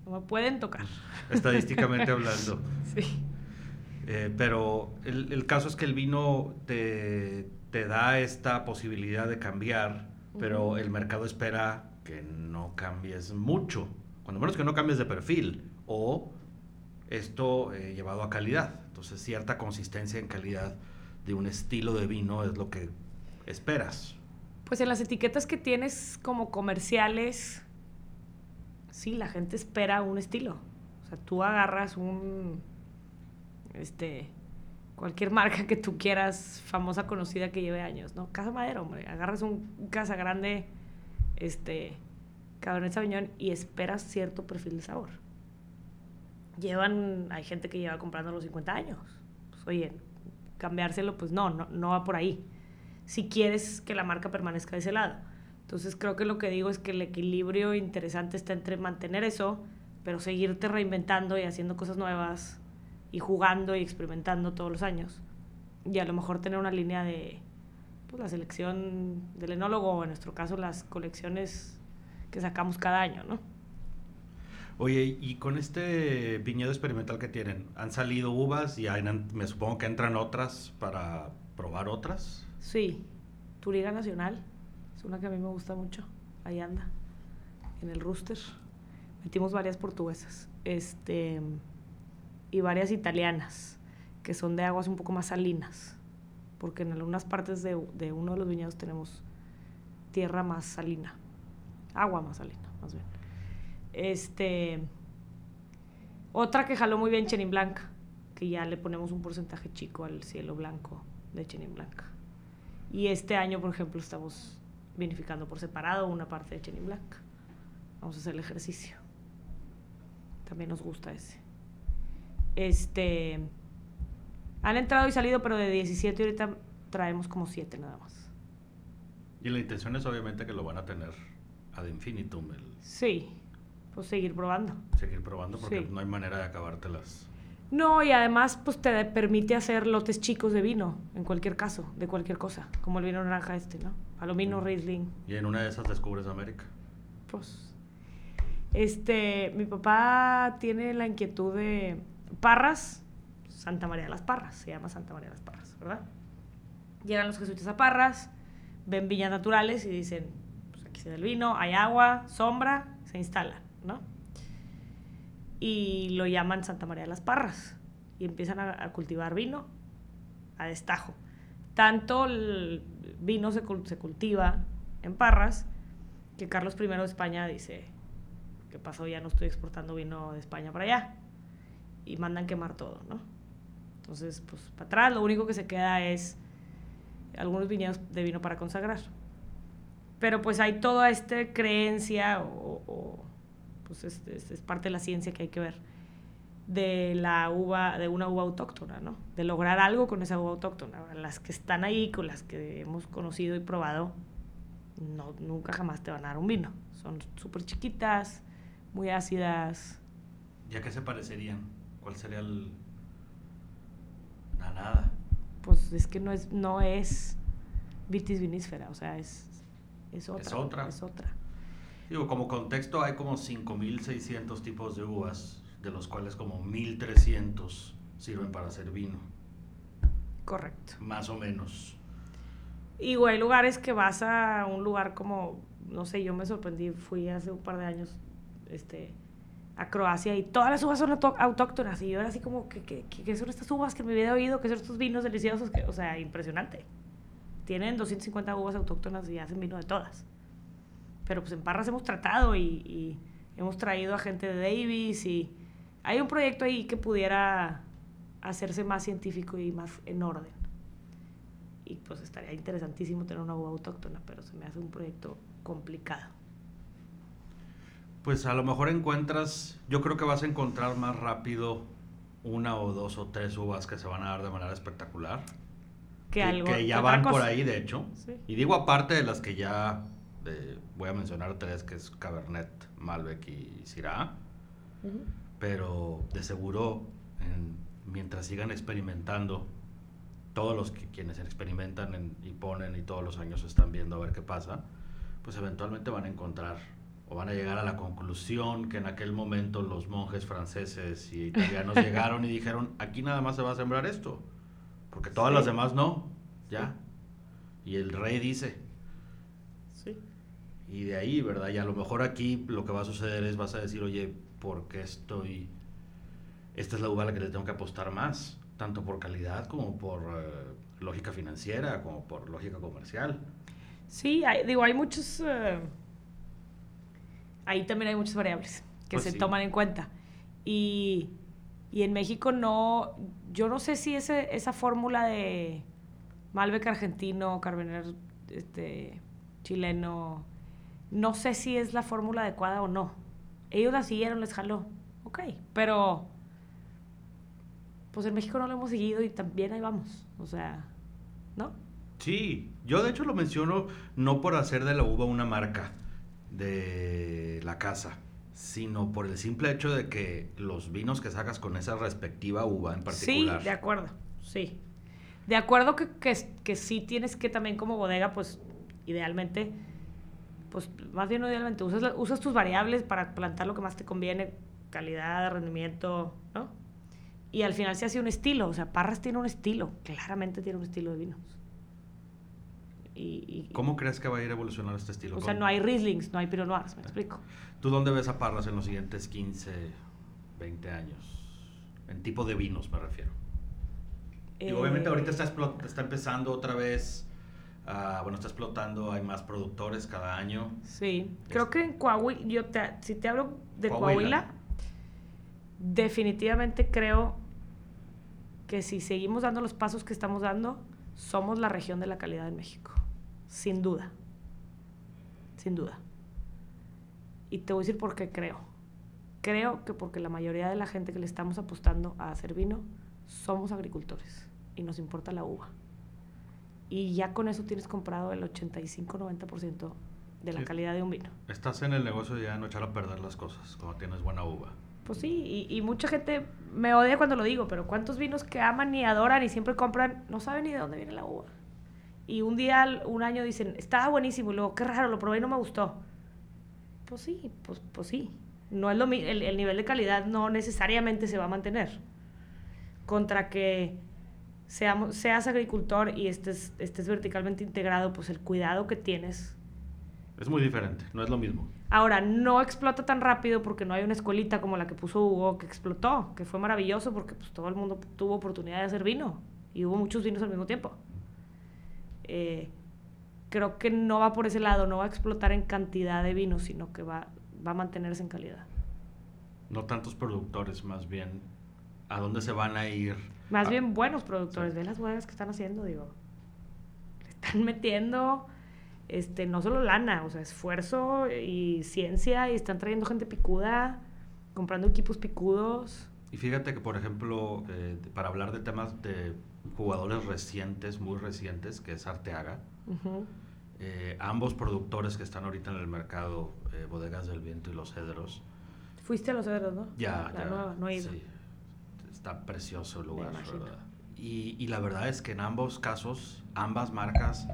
No me pueden tocar. Estadísticamente hablando. Sí. Eh, pero el, el caso es que el vino te, te da esta posibilidad de cambiar, pero el mercado espera que no cambies mucho, cuando menos que no cambies de perfil, o esto eh, llevado a calidad. Entonces cierta consistencia en calidad de un estilo de vino es lo que esperas. Pues en las etiquetas que tienes como comerciales, sí, la gente espera un estilo. O sea, tú agarras un, este, cualquier marca que tú quieras, famosa, conocida, que lleve años, ¿no? Casa Madero, hombre. Agarras un Casa Grande, este, Cabernet Sauvignon y esperas cierto perfil de sabor. Llevan, hay gente que lleva comprando los 50 años. Pues, oye, cambiárselo, pues no, no, no va por ahí. Si quieres que la marca permanezca de ese lado. Entonces creo que lo que digo es que el equilibrio interesante está entre mantener eso, pero seguirte reinventando y haciendo cosas nuevas y jugando y experimentando todos los años. Y a lo mejor tener una línea de pues, la selección del enólogo, o en nuestro caso las colecciones que sacamos cada año, ¿no? Oye, y con este viñedo experimental que tienen, ¿han salido uvas y me supongo que entran otras para probar otras? Sí, Turiga Nacional, es una que a mí me gusta mucho, ahí anda, en el rooster. Metimos varias portuguesas, este, y varias italianas, que son de aguas un poco más salinas, porque en algunas partes de, de uno de los viñedos tenemos tierra más salina, agua más salina, más bien. Este, otra que jaló muy bien Chenin Blanca, que ya le ponemos un porcentaje chico al cielo blanco de Chenin Blanca. Y este año, por ejemplo, estamos vinificando por separado una parte de Chenin Blanca. Vamos a hacer el ejercicio. También nos gusta ese. Este, han entrado y salido, pero de 17 ahorita traemos como 7 nada más. Y la intención es obviamente que lo van a tener ad infinitum. Sí, pues seguir probando. Seguir probando porque no hay manera de acabártelas. No, y además pues te permite hacer lotes chicos de vino, en cualquier caso, de cualquier cosa, como el vino naranja este, ¿no? Palomino, mm. Riesling. Y en una de esas descubres América. Pues, este, mi papá tiene la inquietud de Parras, Santa María de las Parras, se llama Santa María de las Parras, ¿verdad? Llegan los jesuitas a Parras, ven viñas naturales y dicen, pues aquí se da el vino, hay agua, sombra, se instala. ¿no? Y lo llaman Santa María de las Parras y empiezan a, cultivar vino a destajo. Tanto el vino se, se, cultiva en Parras que Carlos I de España dice, ¿qué pasó? Ya no estoy exportando vino de España para allá. Y mandan quemar todo, ¿no? Entonces, pues para atrás lo único que se queda es algunos viñedos de vino para consagrar. Pero pues hay toda esta creencia o pues es, parte de la ciencia que hay que ver, de la uva, de una uva autóctona, ¿no? De lograr algo con esa uva autóctona. Las que están ahí, con las que hemos conocido y probado, no, nunca jamás te van a dar un vino. Son súper chiquitas, muy ácidas. ¿Y a qué se parecerían? ¿Cuál sería el...? nada. Pues es que no es, no es vitis vinísfera, o sea, es, es otra. Es otra. Es otra. Digo, como contexto hay como 5.600 tipos de uvas, de los cuales como 1.300 sirven para hacer vino. Correcto. Más o menos. Y hay lugares que vas a un lugar como, no sé, yo me sorprendí, fui hace un par de años este, a Croacia y todas las uvas son autóctonas. Y yo era así como, ¿qué, qué, qué son estas uvas que me había oído? ¿Qué son estos vinos deliciosos? Que, o sea, impresionante. Tienen 250 uvas autóctonas y hacen vino de todas pero pues en Parras hemos tratado y, hemos traído a gente de Davis y hay un proyecto ahí que pudiera hacerse más científico y más en orden. Y pues estaría interesantísimo tener una uva autóctona, pero se me hace un proyecto complicado. Pues a lo mejor encuentras, yo creo que vas a encontrar más rápido una o dos o tres uvas que se van a dar de manera espectacular. Que, algo, que ya van por ahí, de hecho. Y digo aparte de las que ya voy a mencionar tres, que es Cabernet, Malbec y Syrah. Pero de seguro, mientras sigan experimentando, todos los que quienes experimentan y ponen y todos los años están viendo a ver qué pasa, pues eventualmente van a encontrar o van a llegar a la conclusión que en aquel momento los monjes franceses y italianos llegaron y dijeron, aquí nada más se va a sembrar esto, porque todas las demás no, ya. Y el rey dice, y de ahí, ¿verdad? Y a lo mejor aquí lo que va a suceder es vas a decir, oye, ¿por qué estoy... Esta es la uva a la que le tengo que apostar más, tanto por calidad como por eh, lógica financiera, como por lógica comercial. Sí, digo, hay muchos... Eh, ahí también hay muchas variables que pues se toman en cuenta. Y, y, en México no, yo no sé si ese, esa fórmula de Malbec argentino, Carmener este, chileno, no sé si es la fórmula adecuada o no. Ellos la siguieron, les jaló. Ok, pero pues en México no lo hemos seguido y también ahí vamos. O sea, ¿no? Sí, yo de hecho lo menciono no por hacer de la uva una marca de la casa, sino por el simple hecho de que los vinos que sacas con esa respectiva uva en particular. Sí, de acuerdo, sí. De acuerdo que, que, que sí tienes que también como bodega, pues idealmente, pues más bien idealmente, usas, usas tus variables para plantar lo que más te conviene, calidad, rendimiento, ¿no? Y al final se hace un estilo, o sea, Parras tiene un estilo, claramente tiene un estilo de vinos. Y, ¿Cómo crees que va a ir evolucionando este estilo? O sea, no hay Rieslings, no hay Pinot Noirs, me explico. ¿Tú dónde ves a Parras en los siguientes 15, 20 años? En tipo de vinos me refiero. y obviamente ahorita está, está empezando otra vez, uh, bueno, está explotando, hay más productores cada año. Sí, creo que en Coahuila, yo te, si te hablo de Coahuila, definitivamente creo que si seguimos dando los pasos que estamos dando, somos la región de la calidad en México. Sin duda. Sin duda. Y te voy a decir por qué creo. Creo que porque la mayoría de la gente que le estamos apostando a hacer vino somos agricultores y nos importa la uva. Y ya con eso tienes comprado el 85-90% de la calidad de un vino. Estás en el negocio de ya no echar a perder las cosas cuando tienes buena uva. Pues sí, y, mucha gente me odia cuando lo digo, pero ¿cuántos vinos que aman y adoran y siempre compran no saben ni de dónde viene la uva? Y un día, un año dicen, estaba buenísimo, y luego, qué raro, lo probé y no me gustó. Pues sí, pues, pues sí. No es lo, el, el nivel de calidad no necesariamente se va a mantener. Contra que seamos, seas agricultor y estés, estés verticalmente integrado, pues el cuidado que tienes. Es muy diferente, no es lo mismo. Ahora, no explota tan rápido porque no hay una escuelita como la que puso Hugo que explotó, que fue maravilloso porque pues, todo el mundo tuvo oportunidad de hacer vino y hubo muchos vinos al mismo tiempo. Eh, creo que no va por ese lado, no va a explotar en cantidad de vinos, sino que va, va a mantenerse en calidad. No tantos productores, más bien, ¿a dónde se van a ir? Más bien buenos productores, ve las huevas que están haciendo, digo. Le están metiendo este, no solo lana, o sea, esfuerzo y ciencia y están trayendo gente picuda, comprando equipos picudos. Y fíjate que, por ejemplo, eh, para hablar de temas de jugadores recientes, muy recientes, que es Arteaga, eh, ambos productores que están ahorita en el mercado, eh, Bodegas del Viento y Los Cedros. Fuiste a Los Cedros, ¿no? Ya, ya. Nueva, no he ido. Sí, está precioso el lugar, ¿verdad? Y, y la verdad es que en ambos casos, ambas marcas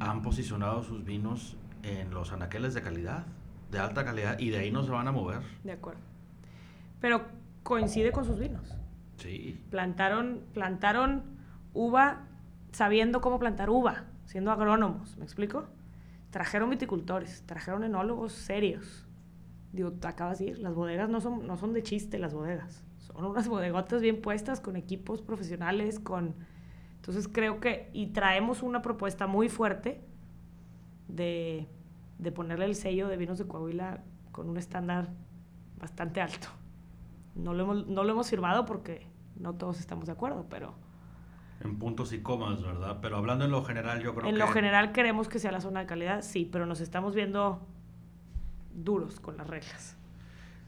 han posicionado sus vinos en los anaqueles de calidad, de alta calidad, y de ahí no se van a mover. De acuerdo. Pero coincide con sus vinos. Sí. Plantaron, plantaron uva sabiendo cómo plantar uva, siendo agrónomos, ¿me explico? Trajeron viticultores, trajeron enólogos serios. Digo, acabas de decir, las bodegas no son, no son de chiste las bodegas. Son unas bodegotas bien puestas, con equipos profesionales, con entonces creo que, y traemos una propuesta muy fuerte de, ponerle el sello de vinos de Coahuila con un estándar bastante alto. No lo, hemos, no lo hemos firmado porque no todos estamos de acuerdo, pero... En puntos y comas, ¿verdad? Pero hablando en lo general, yo creo que... En lo general queremos que sea la zona de calidad, sí, pero nos estamos viendo duros con las reglas.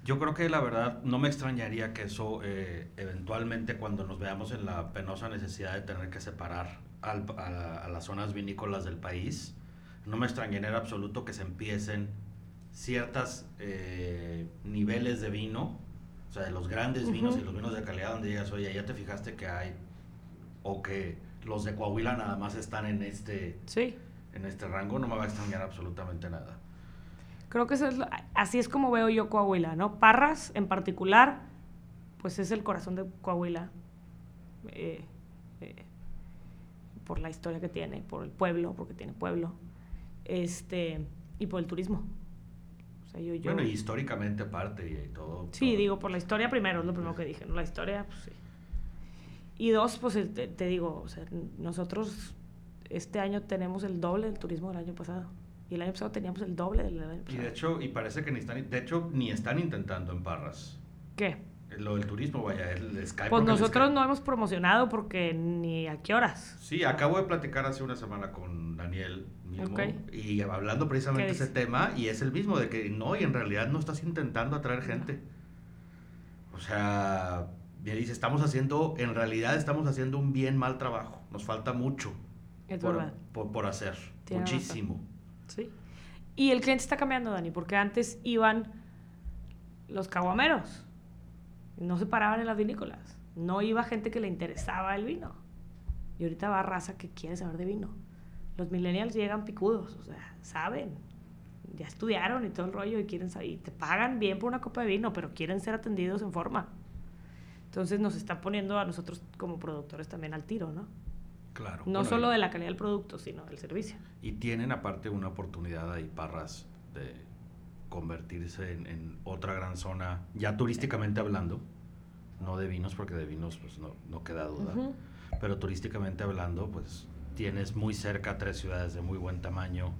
Yo creo que la verdad no me extrañaría que eso eh, eventualmente cuando nos veamos en la penosa necesidad de tener que separar a, las zonas vinícolas del país, no me extrañaría en absoluto que se empiecen ciertos eh, niveles de vino, o sea, de los grandes vinos y los vinos de calidad donde digas, oye, ya te fijaste que hay, o que los de Coahuila nada más están en este, en este rango, no me va a extrañar absolutamente nada. Creo que eso es así es como veo yo Coahuila, ¿no? Parras, en particular, pues es el corazón de Coahuila. Eh, eh, por la historia que tiene, por el pueblo, porque tiene pueblo, este, y por el turismo. bueno, y históricamente aparte y todo. Sí, digo, por la historia primero, es lo primero que dije, ¿no? La historia, pues sí. Y dos, pues te, te digo, o sea, nosotros este año tenemos el doble del turismo del año pasado. Y el año pasado teníamos el doble del año pasado. Y de hecho, y parece que ni están, de hecho, ni están intentando en Parras. ¿Qué? Lo del turismo, vaya, el Skype. Pues nosotros no hemos promocionado porque ni a qué horas. Sí, acabo de platicar hace una semana con Daniel mismo y hablando precisamente de ese tema y es el mismo, de que no, y en realidad no estás intentando atraer gente. O sea, me dice, estamos haciendo, en realidad estamos haciendo un bien mal trabajo, nos falta mucho es por, verdad. Por, hacer, muchísimo. Sí. Y el cliente está cambiando, Dani, porque antes iban los caguameros no se paraban en las vinícolas. No iba gente que le interesaba el vino. Y ahorita va raza que quiere saber de vino. Los millennials llegan picudos, o sea, saben. Ya estudiaron y todo el rollo y quieren saber. Y te pagan bien por una copa de vino, pero quieren ser atendidos en forma. Entonces nos está poniendo a nosotros como productores también al tiro, ¿no? Claro. No solo de la calidad del producto, sino del servicio. Y tienen aparte una oportunidad ahí, Parras, de convertirse en, otra gran zona, ya turísticamente hablando, no de vinos, porque de vinos pues no, no queda duda, pero turísticamente hablando, pues tienes muy cerca tres ciudades de muy buen tamaño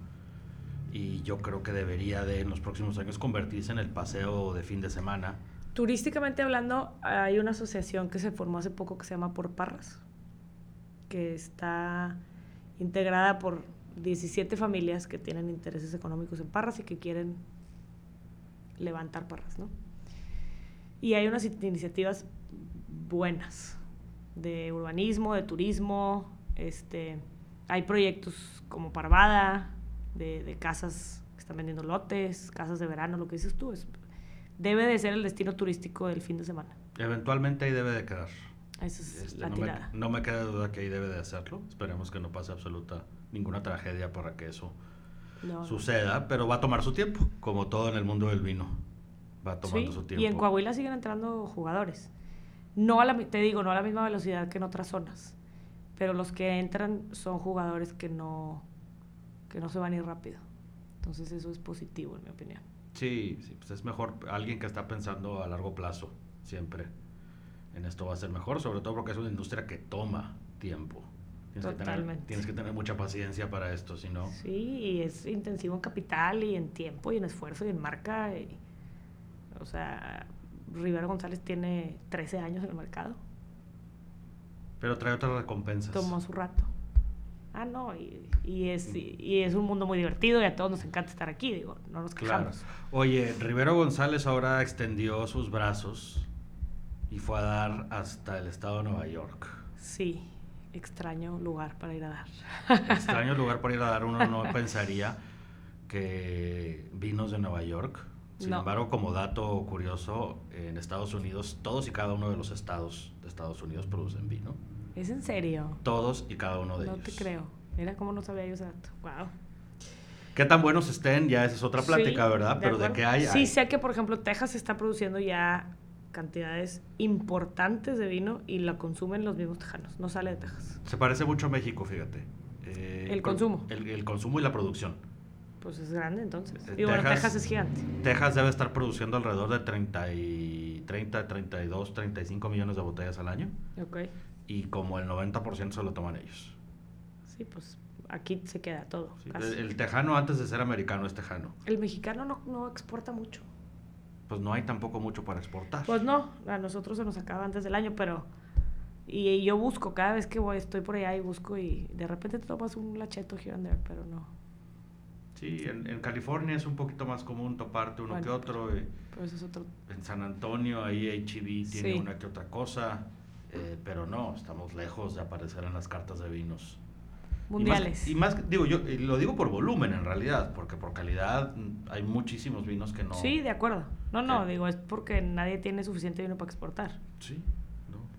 y yo creo que debería de en los próximos años convertirse en el paseo de fin de semana. Turísticamente hablando, hay una asociación que se formó hace poco que se llama Por Parras, que está integrada por 17 familias que tienen intereses económicos en Parras y que quieren levantar parras, ¿no? Y hay unas iniciativas buenas de urbanismo, de turismo, este, hay proyectos como Parvada, de, casas que están vendiendo lotes, casas de verano, lo que dices tú, es, debe de ser el destino turístico del fin de semana. Eventualmente ahí debe de quedar. Esa es este, la no tirada. Me, no me queda duda que ahí debe de hacerlo. Esperemos que no pase absoluta ninguna tragedia para que eso suceda, pero va a tomar su tiempo, como todo en el mundo del vino. Va tomando su tiempo. Y en Coahuila siguen entrando jugadores. No a la, te digo, no a la misma velocidad que en otras zonas, pero los que entran son jugadores que no, que no se van a ir rápido. Entonces eso es positivo, en mi opinión. Sí, sí, pues es mejor alguien que está pensando a largo plazo, siempre. En esto va a ser mejor, sobre todo porque es una industria que toma tiempo. Totalmente. tienes que tener mucha paciencia para esto, si no... Sí, y es intensivo en capital y en tiempo y en esfuerzo y en marca. o sea, Rivero González tiene 13 años en el mercado. Pero trae otras recompensas. Tomó su rato. Ah, no, y, es, y, es un mundo muy divertido y a todos nos encanta estar aquí, digo, no nos quejamos. Oye, Rivero González ahora extendió sus brazos y fue a dar hasta el estado de Nueva York. Sí, extraño lugar para ir a dar. Extraño lugar para ir a dar. Uno no pensaría que vinos de Nueva York. Sin embargo, como dato curioso, en Estados Unidos, todos y cada uno de los estados de Estados Unidos producen vino. ¿Es en serio? Todos y cada uno de ellos. No te creo. Mira cómo no sabía yo ese dato. Wow. Qué tan buenos estén, ya esa es otra plática, ¿verdad? Pero de qué hay. Sí, sé que, por ejemplo, Texas está produciendo ya cantidades importantes de vino y la consumen los mismos tejanos, no sale de Texas. Se parece mucho a México, fíjate. Eh, el consumo. El, consumo y la producción. Pues es grande entonces. Y bueno, Texas es gigante. Texas debe estar produciendo alrededor de 30, y, 30, 32, 35 millones de botellas al año. Ok. Y como el 90% se lo toman ellos. Sí, pues aquí se queda todo. el, tejano antes de ser americano es tejano. El mexicano no, no exporta mucho pues no hay tampoco mucho para exportar. Pues no, a nosotros se nos acaba antes del año, pero... Y, yo busco, cada vez que voy, estoy por allá y busco y de repente te tomas un lacheto there, pero no. Sí, en, California es un poquito más común toparte uno que otro. pues es otro. En San Antonio ahí HB tiene una que otra cosa, eh, pero no, estamos lejos de aparecer en las cartas de vinos mundiales. Y más, digo, yo lo digo por volumen en realidad, porque por calidad mm, hay muchísimos vinos que no. Sí, de acuerdo. No, no, digo, es porque nadie tiene suficiente vino para exportar. Sí,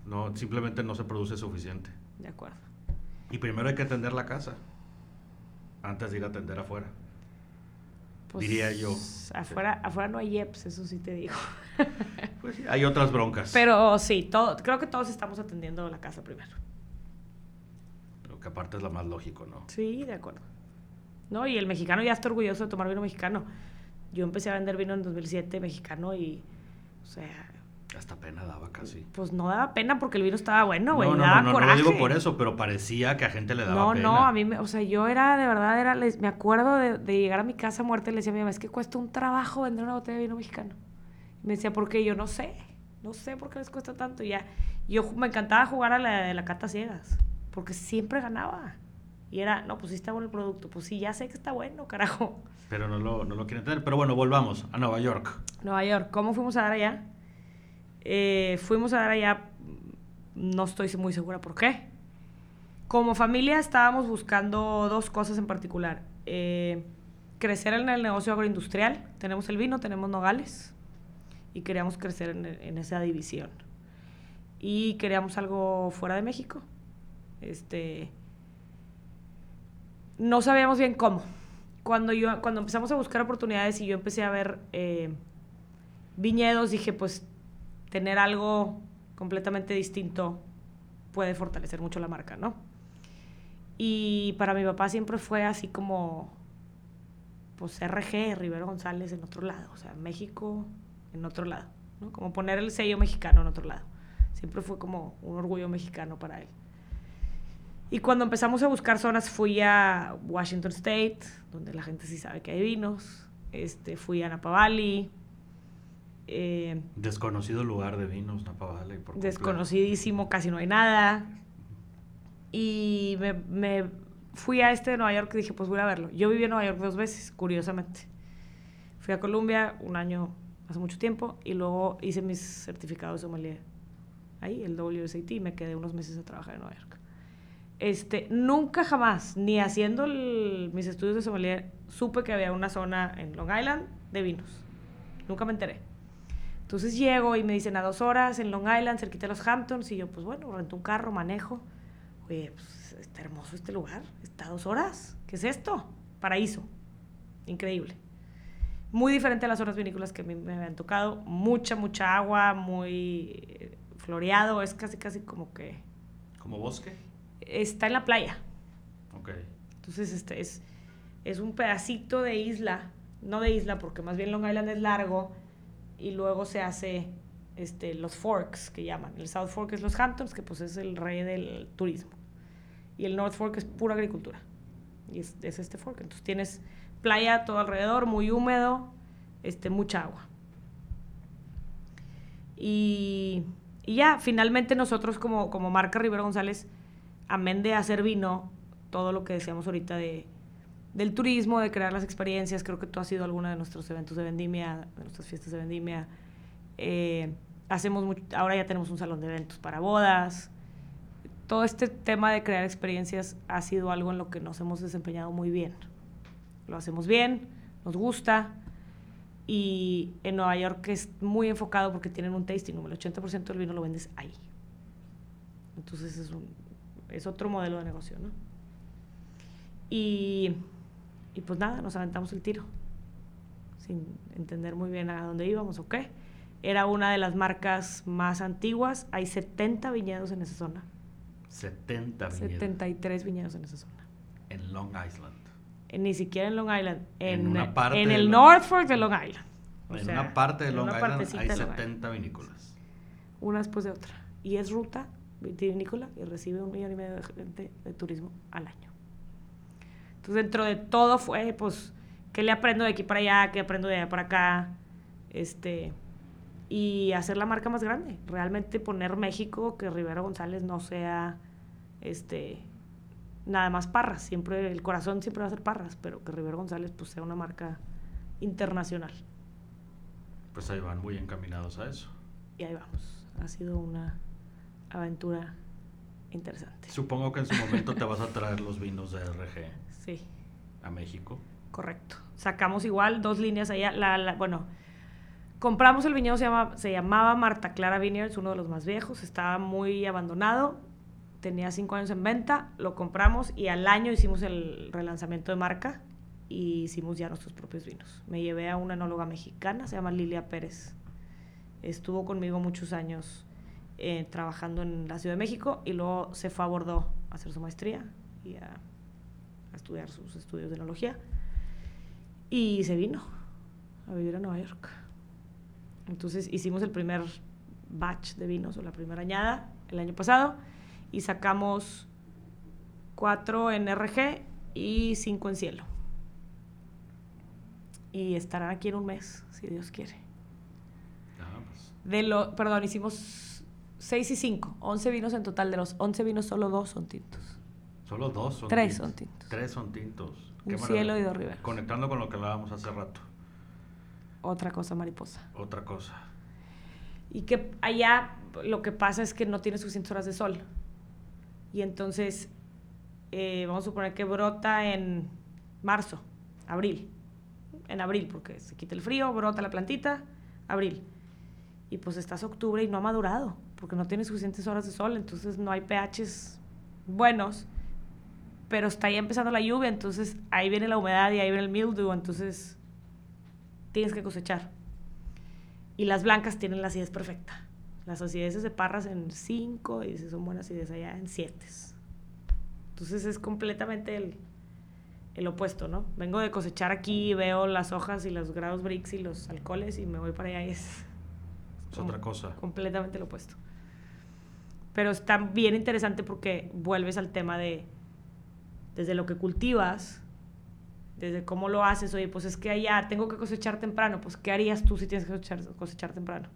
no, no, simplemente no se produce suficiente. De acuerdo. Y primero hay que atender la casa, antes de ir a atender afuera. Pues, diría yo. Afuera, afuera no hay IEPS, eso sí te digo. pues sí, hay otras broncas. Pero sí, todo, creo que todos estamos atendiendo la casa primero que aparte es lo más lógico, ¿no? Sí, de acuerdo. No, y el mexicano ya está orgulloso de tomar vino mexicano. Yo empecé a vender vino en 2007 mexicano y, o sea, Hasta pena daba casi. Pues no daba pena porque el vino estaba bueno, güey. No, no, daba no, no, no lo digo por eso, pero parecía que a gente le daba No, pena. no, a mí, me, o sea, yo era, de verdad, era, les- me acuerdo de, de llegar a mi casa muerta y le decía a mi mamá, es que cuesta un trabajo vender una botella de vino mexicano. Me decía, ¿por qué? Yo no sé, no sé por qué les cuesta tanto. Ya, yo me encantaba jugar a la de la cata ciegas, porque siempre ganaba. Y era, no, pues sí está bueno el producto, pues sí, ya sé que está bueno, carajo. Pero no lo, no lo quieren tener. Pero bueno, volvamos a Nueva York. Nueva York, ¿cómo fuimos a dar allá? Eh, fuimos a dar allá, no estoy muy segura por qué. Como familia estábamos buscando dos cosas en particular. Eh, crecer en el negocio agroindustrial. Tenemos el vino, tenemos nogales. Y queríamos crecer en, en esa división. Y queríamos algo fuera de México. Este, no sabíamos bien cómo. Cuando, yo, cuando empezamos a buscar oportunidades y yo empecé a ver eh, viñedos, dije, pues tener algo completamente distinto puede fortalecer mucho la marca, ¿no? Y para mi papá siempre fue así como, pues RG, Rivero González en otro lado, o sea, México en otro lado, ¿no? Como poner el sello mexicano en otro lado. Siempre fue como un orgullo mexicano para él. Y cuando empezamos a buscar zonas, fui a Washington State, donde la gente sí sabe que hay vinos. Este, fui a Napa Valley. eh, Desconocido lugar de vinos, Napa Valley. por desconocidísimo, casi no hay nada. Y me, me fui a este de Nueva York y dije, pues voy a verlo. Yo viví en Nueva York dos veces, curiosamente. Fui a Colombia un año, hace mucho tiempo, y luego hice mis certificados de sommelier. Ahí, el WSAT, y me quedé unos meses a trabajar en Nueva York. Este, nunca jamás, ni haciendo el- mis estudios de sommelier, supe que había una zona en Long Island de vinos. Nunca me enteré. Entonces llego y me dicen a dos horas en Long Island, cerquita de los Hamptons, y yo, pues bueno, rento un carro, manejo. Oye, pues está hermoso este lugar, está a dos horas. ¿Qué es esto? Paraíso. Increíble. Muy diferente a las zonas vinícolas que a mí me habían tocado. Mucha, mucha agua, muy eh, floreado. Es casi, casi como que ¿Como bosque? está en la playa. Ok. Entonces, este es, es un pedacito de isla, no de isla, porque más bien Long Island es largo, y luego se hace este, los Forks, que llaman. El South Fork es los Hamptons, que pues es el rey del turismo. Y el North Fork es pura agricultura. Y es, es este fork. Entonces tienes playa todo alrededor, muy húmedo, este, mucha agua. Y, ya, finalmente nosotros como, como marca Rivero González, amén de hacer vino, todo lo que decíamos ahorita de, del turismo, de crear las experiencias, creo que tú has ido a alguno de nuestros eventos de vendimia, de nuestras fiestas de vendimia. Eh, hacemos ahora ya tenemos un salón de eventos para bodas. Todo este tema de crear experiencias ha sido algo en lo que nos hemos desempeñado muy bien. Lo hacemos bien, nos gusta. Y en Nueva York es muy enfocado porque tienen un tasting room. El 80% del vino lo vendes ahí. Entonces es, un- es otro modelo de negocio, ¿no? Y, y pues nada, nos aventamos el tiro. Sin entender muy bien a dónde íbamos o qué. Era una de las marcas más antiguas. Hay 70 viñedos en esa zona. 70 viñedos 73 viñedos en esa zona. en Long Island. Ni siquiera en Long Island. En, En una parte en el Long- North Fork de Long Island. O en sea, una parte de Long Island hay de Long Island. 70 vinícolas. Una después de otra. Y es ruta vitivinícola y recibe un millón y medio de gente de turismo al año. Entonces, dentro de todo fue, pues, ¿qué le aprendo de aquí para allá? ¿Qué aprendo de allá para acá? Este, y hacer la marca más grande. Realmente poner México, que Rivera González no sea, este, nada más Parras. Siempre, el corazón siempre va a ser Parras, pero que Rivera González, pues, sea una marca internacional. Pues ahí van muy encaminados a eso. Y ahí vamos. Ha sido una aventura interesante. Supongo que en su momento te vas a traer los vinos de RG Sí, a México. correcto. Sacamos igual dos líneas allá. La, la- bueno, compramos el viñedo, se, llama, se llamaba Marta Clara Vineyards, uno de los más viejos. Estaba muy abandonado. Tenía cinco años en venta. Lo compramos y al año hicimos el relanzamiento de marca y hicimos ya nuestros propios vinos. Me llevé a una enóloga mexicana, se llama Lilia Pérez. Estuvo conmigo muchos años eh, trabajando en la Ciudad de México y luego se fue a Bordeaux a hacer su maestría y a, a estudiar sus estudios de enología. Y se vino a vivir a Nueva York. Entonces hicimos el primer batch de vinos o la primera añada el año pasado y sacamos cuatro en RG y cinco en cielo. Y estarán aquí en un mes, si Dios quiere. Ah, pues, De lo, perdón, hicimos 6 y 5, 11 vinos en total. De los 11 vinos, solo dos son tintos. solo dos son Tres tintos. son tintos. Tres son tintos. Un cielo y dos riberas. Conectando con lo que hablábamos hace rato. Otra cosa mariposa. Otra cosa. Y que allá lo que pasa es que no tiene suficientes horas de sol. Y entonces, eh, vamos a suponer que brota en marzo, abril. En abril, porque se quita el frío, brota la plantita, abril. Y pues estás octubre y no ha madurado, porque no tiene suficientes horas de sol, entonces no hay pHs buenos. Pero está ya empezando la lluvia, entonces ahí viene la humedad y ahí viene el mildew, entonces tienes que cosechar. Y las blancas tienen la acidez perfecta. Las acideces de parras en 5 y si son buenas acidez allá en 7. Entonces es completamente el, el opuesto, ¿no? Vengo de cosechar aquí, veo las hojas y los grados Brix y los alcoholes y me voy para allá y es Es otra cosa. completamente lo opuesto. Pero está bien interesante porque vuelves al tema de desde lo que cultivas, desde cómo lo haces, oye, pues es que allá tengo que cosechar temprano, pues ¿qué harías tú si tienes que cosechar, cosechar temprano?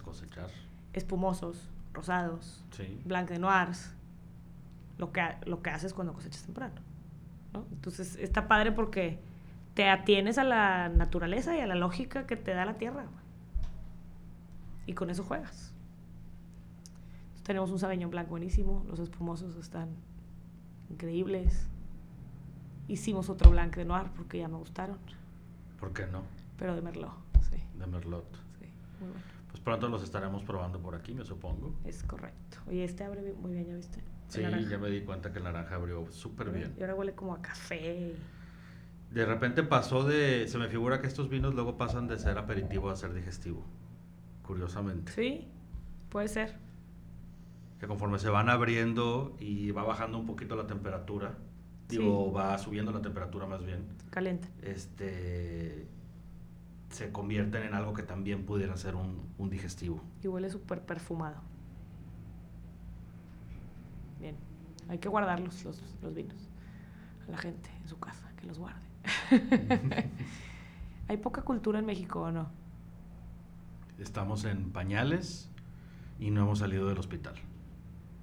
Cosechar. Espumosos, rosados, Sí. blanc de noirs, lo que, lo que haces cuando cosechas temprano. ¿no? Entonces está padre porque te atienes a la naturaleza y a la lógica que te da la tierra. Y con eso juegas. Entonces, tenemos un sabeñón blanco buenísimo, los espumosos están increíbles. Hicimos otro blanc de noir porque ya me gustaron, ¿Por qué no? pero de merlot, sí, De Merlot. sí, muy bueno. Pronto los estaremos probando por aquí, me supongo. Es correcto. Oye, este abre muy bien, ¿ya viste? Sí, ya me di cuenta que el naranja abrió súper bien. Y ahora huele como a café. De repente pasó de. Se me figura que estos vinos luego pasan de ser aperitivo a ser digestivo. Curiosamente. Sí, puede ser. Que conforme se van abriendo y va bajando un poquito la temperatura, digo, Sí. va subiendo la temperatura más bien, Caliente. este. Se convierten en algo que también pudiera ser un, un digestivo. Y huele súper perfumado. Bien. Hay que guardarlos, los, los vinos. A la gente en su casa, que los guarde. Hay poca cultura en México, ¿o no? Estamos en pañales y no hemos salido del hospital.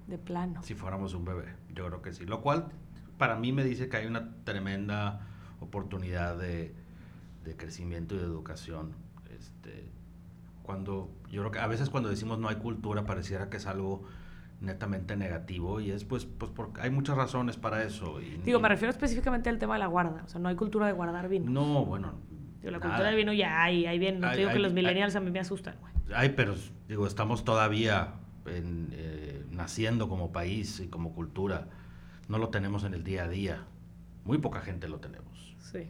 De plano. Si fuéramos un bebé, yo creo que sí. Lo cual para mí me dice que hay una tremenda oportunidad de, de crecimiento y de educación. Este, cuando yo creo que a veces cuando decimos no hay cultura pareciera que es algo netamente negativo y es pues pues porque hay muchas razones para eso. Y, Digo, me refiero específicamente al tema de la guarda. O sea, no hay cultura de guardar vino. No, bueno. Digo, la nada. cultura del vino ya hay, hay bien. No Hay- te digo que los millennials a mí me asustan, güey. Ay, pero digo, estamos todavía en, eh, naciendo como país y como cultura. No lo tenemos en el día a día. Muy poca gente lo tenemos. Sí.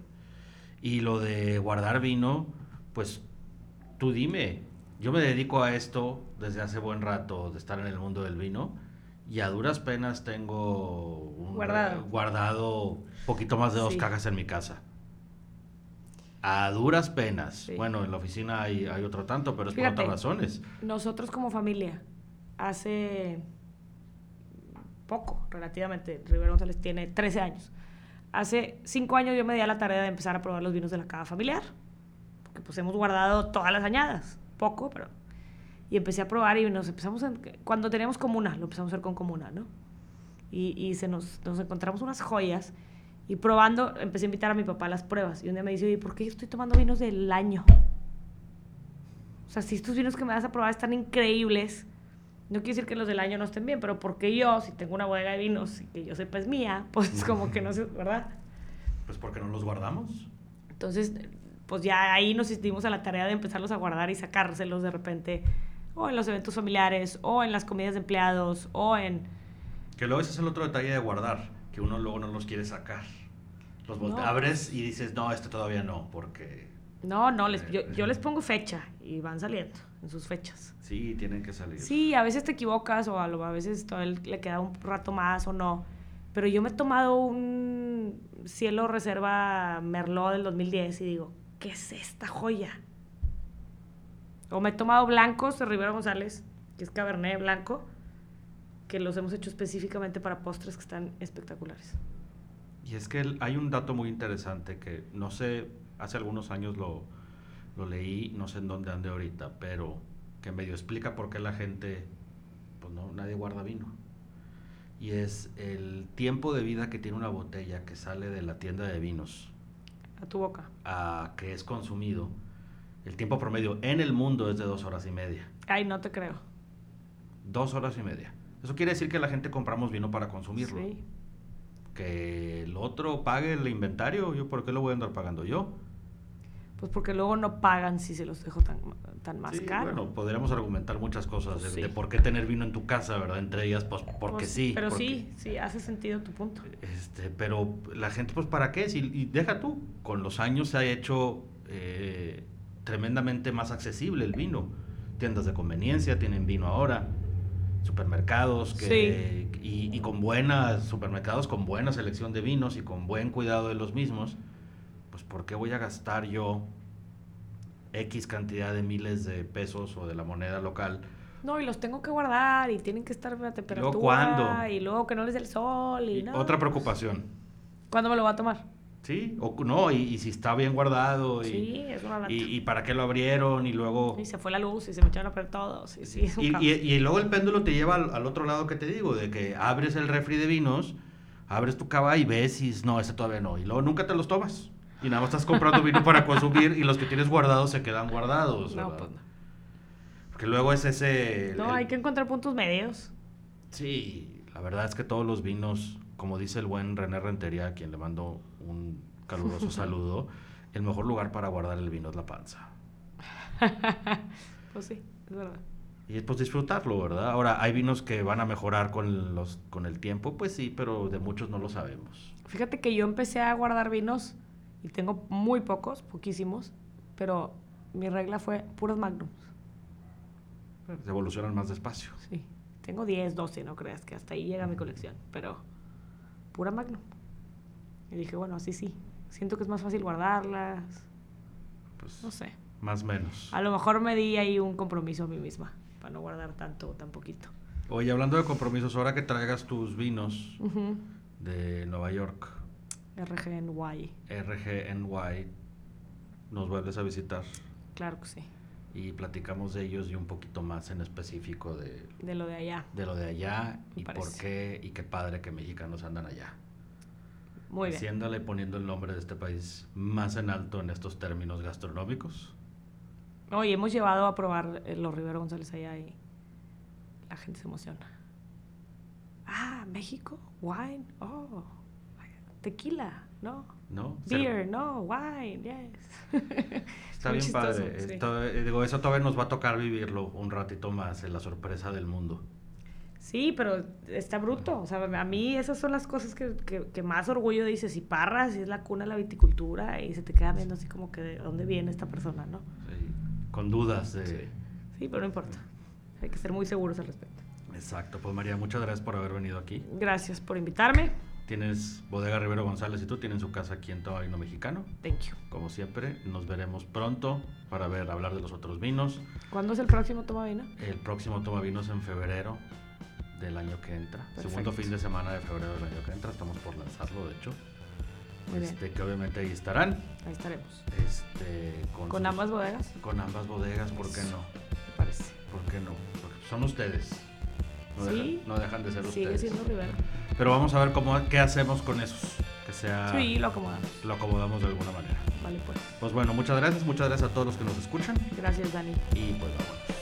Y lo de guardar vino, pues tú dime, yo me dedico a esto desde hace buen rato de estar en el mundo del vino y a duras penas tengo un Guardado. guardado poquito más de dos Sí. cajas en mi casa. A duras penas. Sí. Bueno, en la oficina hay, hay otro tanto, pero es Fíjate. por otras razones. Nosotros como familia, hace poco, relativamente, Rivero González tiene 13 años. Hace 5 años yo me di a la tarea de empezar a probar los vinos de la cava familiar. Porque pues hemos guardado todas las añadas. Poco, pero... Y empecé a probar y nos empezamos... En, cuando teníamos comuna, lo empezamos a hacer con comuna, ¿no? Y, y se nos, nos encontramos unas joyas. Y probando, empecé a invitar a mi papá a las pruebas. Y un día me dice, oye, ¿por qué estoy tomando vinos del año? O sea, si estos vinos que me vas a probar están increíbles, no quiere decir que los del año no estén bien, pero porque yo, si tengo una bodega de vinos y que yo sepa es mía, pues como que no sé, ¿verdad? Pues porque no los guardamos. Entonces, pues ya ahí nos hicimos a la tarea de empezarlos a guardar y sacárselos de repente, o en los eventos familiares, o en las comidas de empleados, o en... Que luego ese es el otro detalle de guardar, que uno luego no los quiere sacar. Los No. abres y dices, no, este todavía no, porque No, no, les, yo, yo les pongo fecha y van saliendo en sus fechas. sí, tienen que salir. Sí, a veces te equivocas o a, lo- a veces todavía le queda un rato más o no. Pero yo me he tomado un cielo reserva Merlot del 2010 y digo, ¿qué es esta joya? O me he tomado blancos de Rivera González, que es Cabernet blanco, que los hemos hecho específicamente para postres que están espectaculares. Y es que hay un dato muy interesante que no sé, hace algunos años lo, lo leí, no sé en dónde ande ahorita, pero que medio explica por qué la gente, pues no, nadie guarda vino. Y es el tiempo de vida que tiene una botella que sale de la tienda de vinos. A tu boca. A que es consumido. El tiempo promedio en el mundo es de dos horas y media. Ay, no te creo. Dos horas y media. Eso quiere decir que la gente compramos vino para consumirlo. Sí. Que el otro pague el inventario, ¿yo por qué lo voy a andar pagando yo? Pues porque luego no pagan si se los dejo tan, tan más sí, caro. Bueno, podríamos argumentar muchas cosas de, por qué tener vino en tu casa, ¿verdad? Entre ellas, pues porque Pues, sí. Pero porque- sí, sí, hace sentido tu punto. Este, pero la gente, pues, ¿para qué? Si, y deja tú, con los años se ha hecho eh, tremendamente más accesible el vino. Tiendas de conveniencia tienen vino ahora, supermercados que, y, y con buenas, supermercados con buena selección de vinos y con buen cuidado de los mismos. Pues, ¿por qué voy a gastar yo X cantidad de miles de pesos o de la moneda local? No, y los tengo que guardar y tienen que estar a temperatura. ¿cuándo? Y luego que no les dé el sol y, Y. Otra preocupación. ¿Cuándo me lo va a tomar? Sí, o no, y, y si está bien guardado, y, Sí, es una lata. y, y para qué lo abrieron, y luego... Y se fue la luz y se me echaron a perder todos. Sí, sí, Y, y- y luego el péndulo te lleva al, al otro lado que te digo, de que abres el refri de vinos, abres tu cava y ves y no, ese todavía no, y luego nunca te los tomas. Y nada más estás comprando vino para consumir y los que tienes guardados se quedan guardados. No, pues no. Porque luego es ese... No, hay que encontrar puntos medios. Sí, la verdad es que todos los vinos, como dice el buen René Rentería, a quien le mando un caluroso saludo, el mejor lugar para guardar el vino es la panza. Pues sí, es verdad. Y pues disfrutarlo, ¿verdad? Ahora, ¿hay vinos que van a mejorar con, los, con el tiempo? Pues sí, pero de muchos no lo sabemos. Fíjate que yo empecé a guardar vinos y tengo muy pocos, poquísimos, pero mi regla fue puros magnums. Se evolucionan más despacio. Sí, tengo 10, 12, no creas que hasta ahí llega mi colección, pero pura magnum. Y dije, bueno, así sí. Siento que es más fácil guardarlas, Pues no sé. más menos. A lo mejor me di ahí un compromiso a mí misma para no guardar tanto o tan poquito. Oye, hablando de compromisos, ahora que traigas tus vinos de Nueva York, RGNY, RGNY, nos vuelves a visitar claro que sí. y platicamos de ellos y un poquito más en específico de, De lo de allá. de lo de allá Me y por qué y qué padre que mexicanos andan allá. Muy bien. Haciéndole y poniendo el nombre de este país más en alto en estos términos gastronómicos. Oye, hemos llevado a probar eh, los Rivero González allá y la gente se emociona. Ah, México, wine, oh, tequila, no, ¿No? beer, no, wine, yes. Está bien chistoso, padre. sí. Esto- eh, digo, eso todavía nos va a tocar vivirlo un ratito más, en la sorpresa del mundo. Sí, pero está bruto. O sea, a mí esas son las cosas que, que- que más orgullo dices. Y Parras y es la cuna de la viticultura y se te queda viendo así como que de dónde viene esta persona, ¿no? Sí, Con dudas de... Sí, pero no importa. Hay que ser muy seguros al respecto. Exacto. Pues María, muchas gracias por haber venido aquí. Gracias por invitarme. Tienes Bodega Rivero González y tú tienen su casa aquí en Tabardino Mexicano. Thank you. Como siempre, nos veremos pronto para ver, hablar de los otros vinos. ¿Cuándo es el próximo toma vino? El próximo toma vinos en febrero del año que entra. Perfecto. Segundo fin de semana de febrero del año que entra. Estamos por lanzarlo, de hecho. Muy bien. este, Que obviamente ahí estarán. Ahí estaremos. Este, con, Con sus- ambas bodegas, Con ambas bodegas, ¿por qué no? me parece. ¿Por qué no? Porque son ustedes. No, Sí. dejan, no dejan de ser Sigue ustedes. siendo Rivero. Pero vamos a ver cómo, qué hacemos con esos. Que sea. Sí, lo acomodamos. Lo acomodamos de alguna manera. Vale, pues. Pues bueno, muchas gracias. Muchas gracias a todos los que nos escuchan. Gracias, Dani. Y pues vámonos.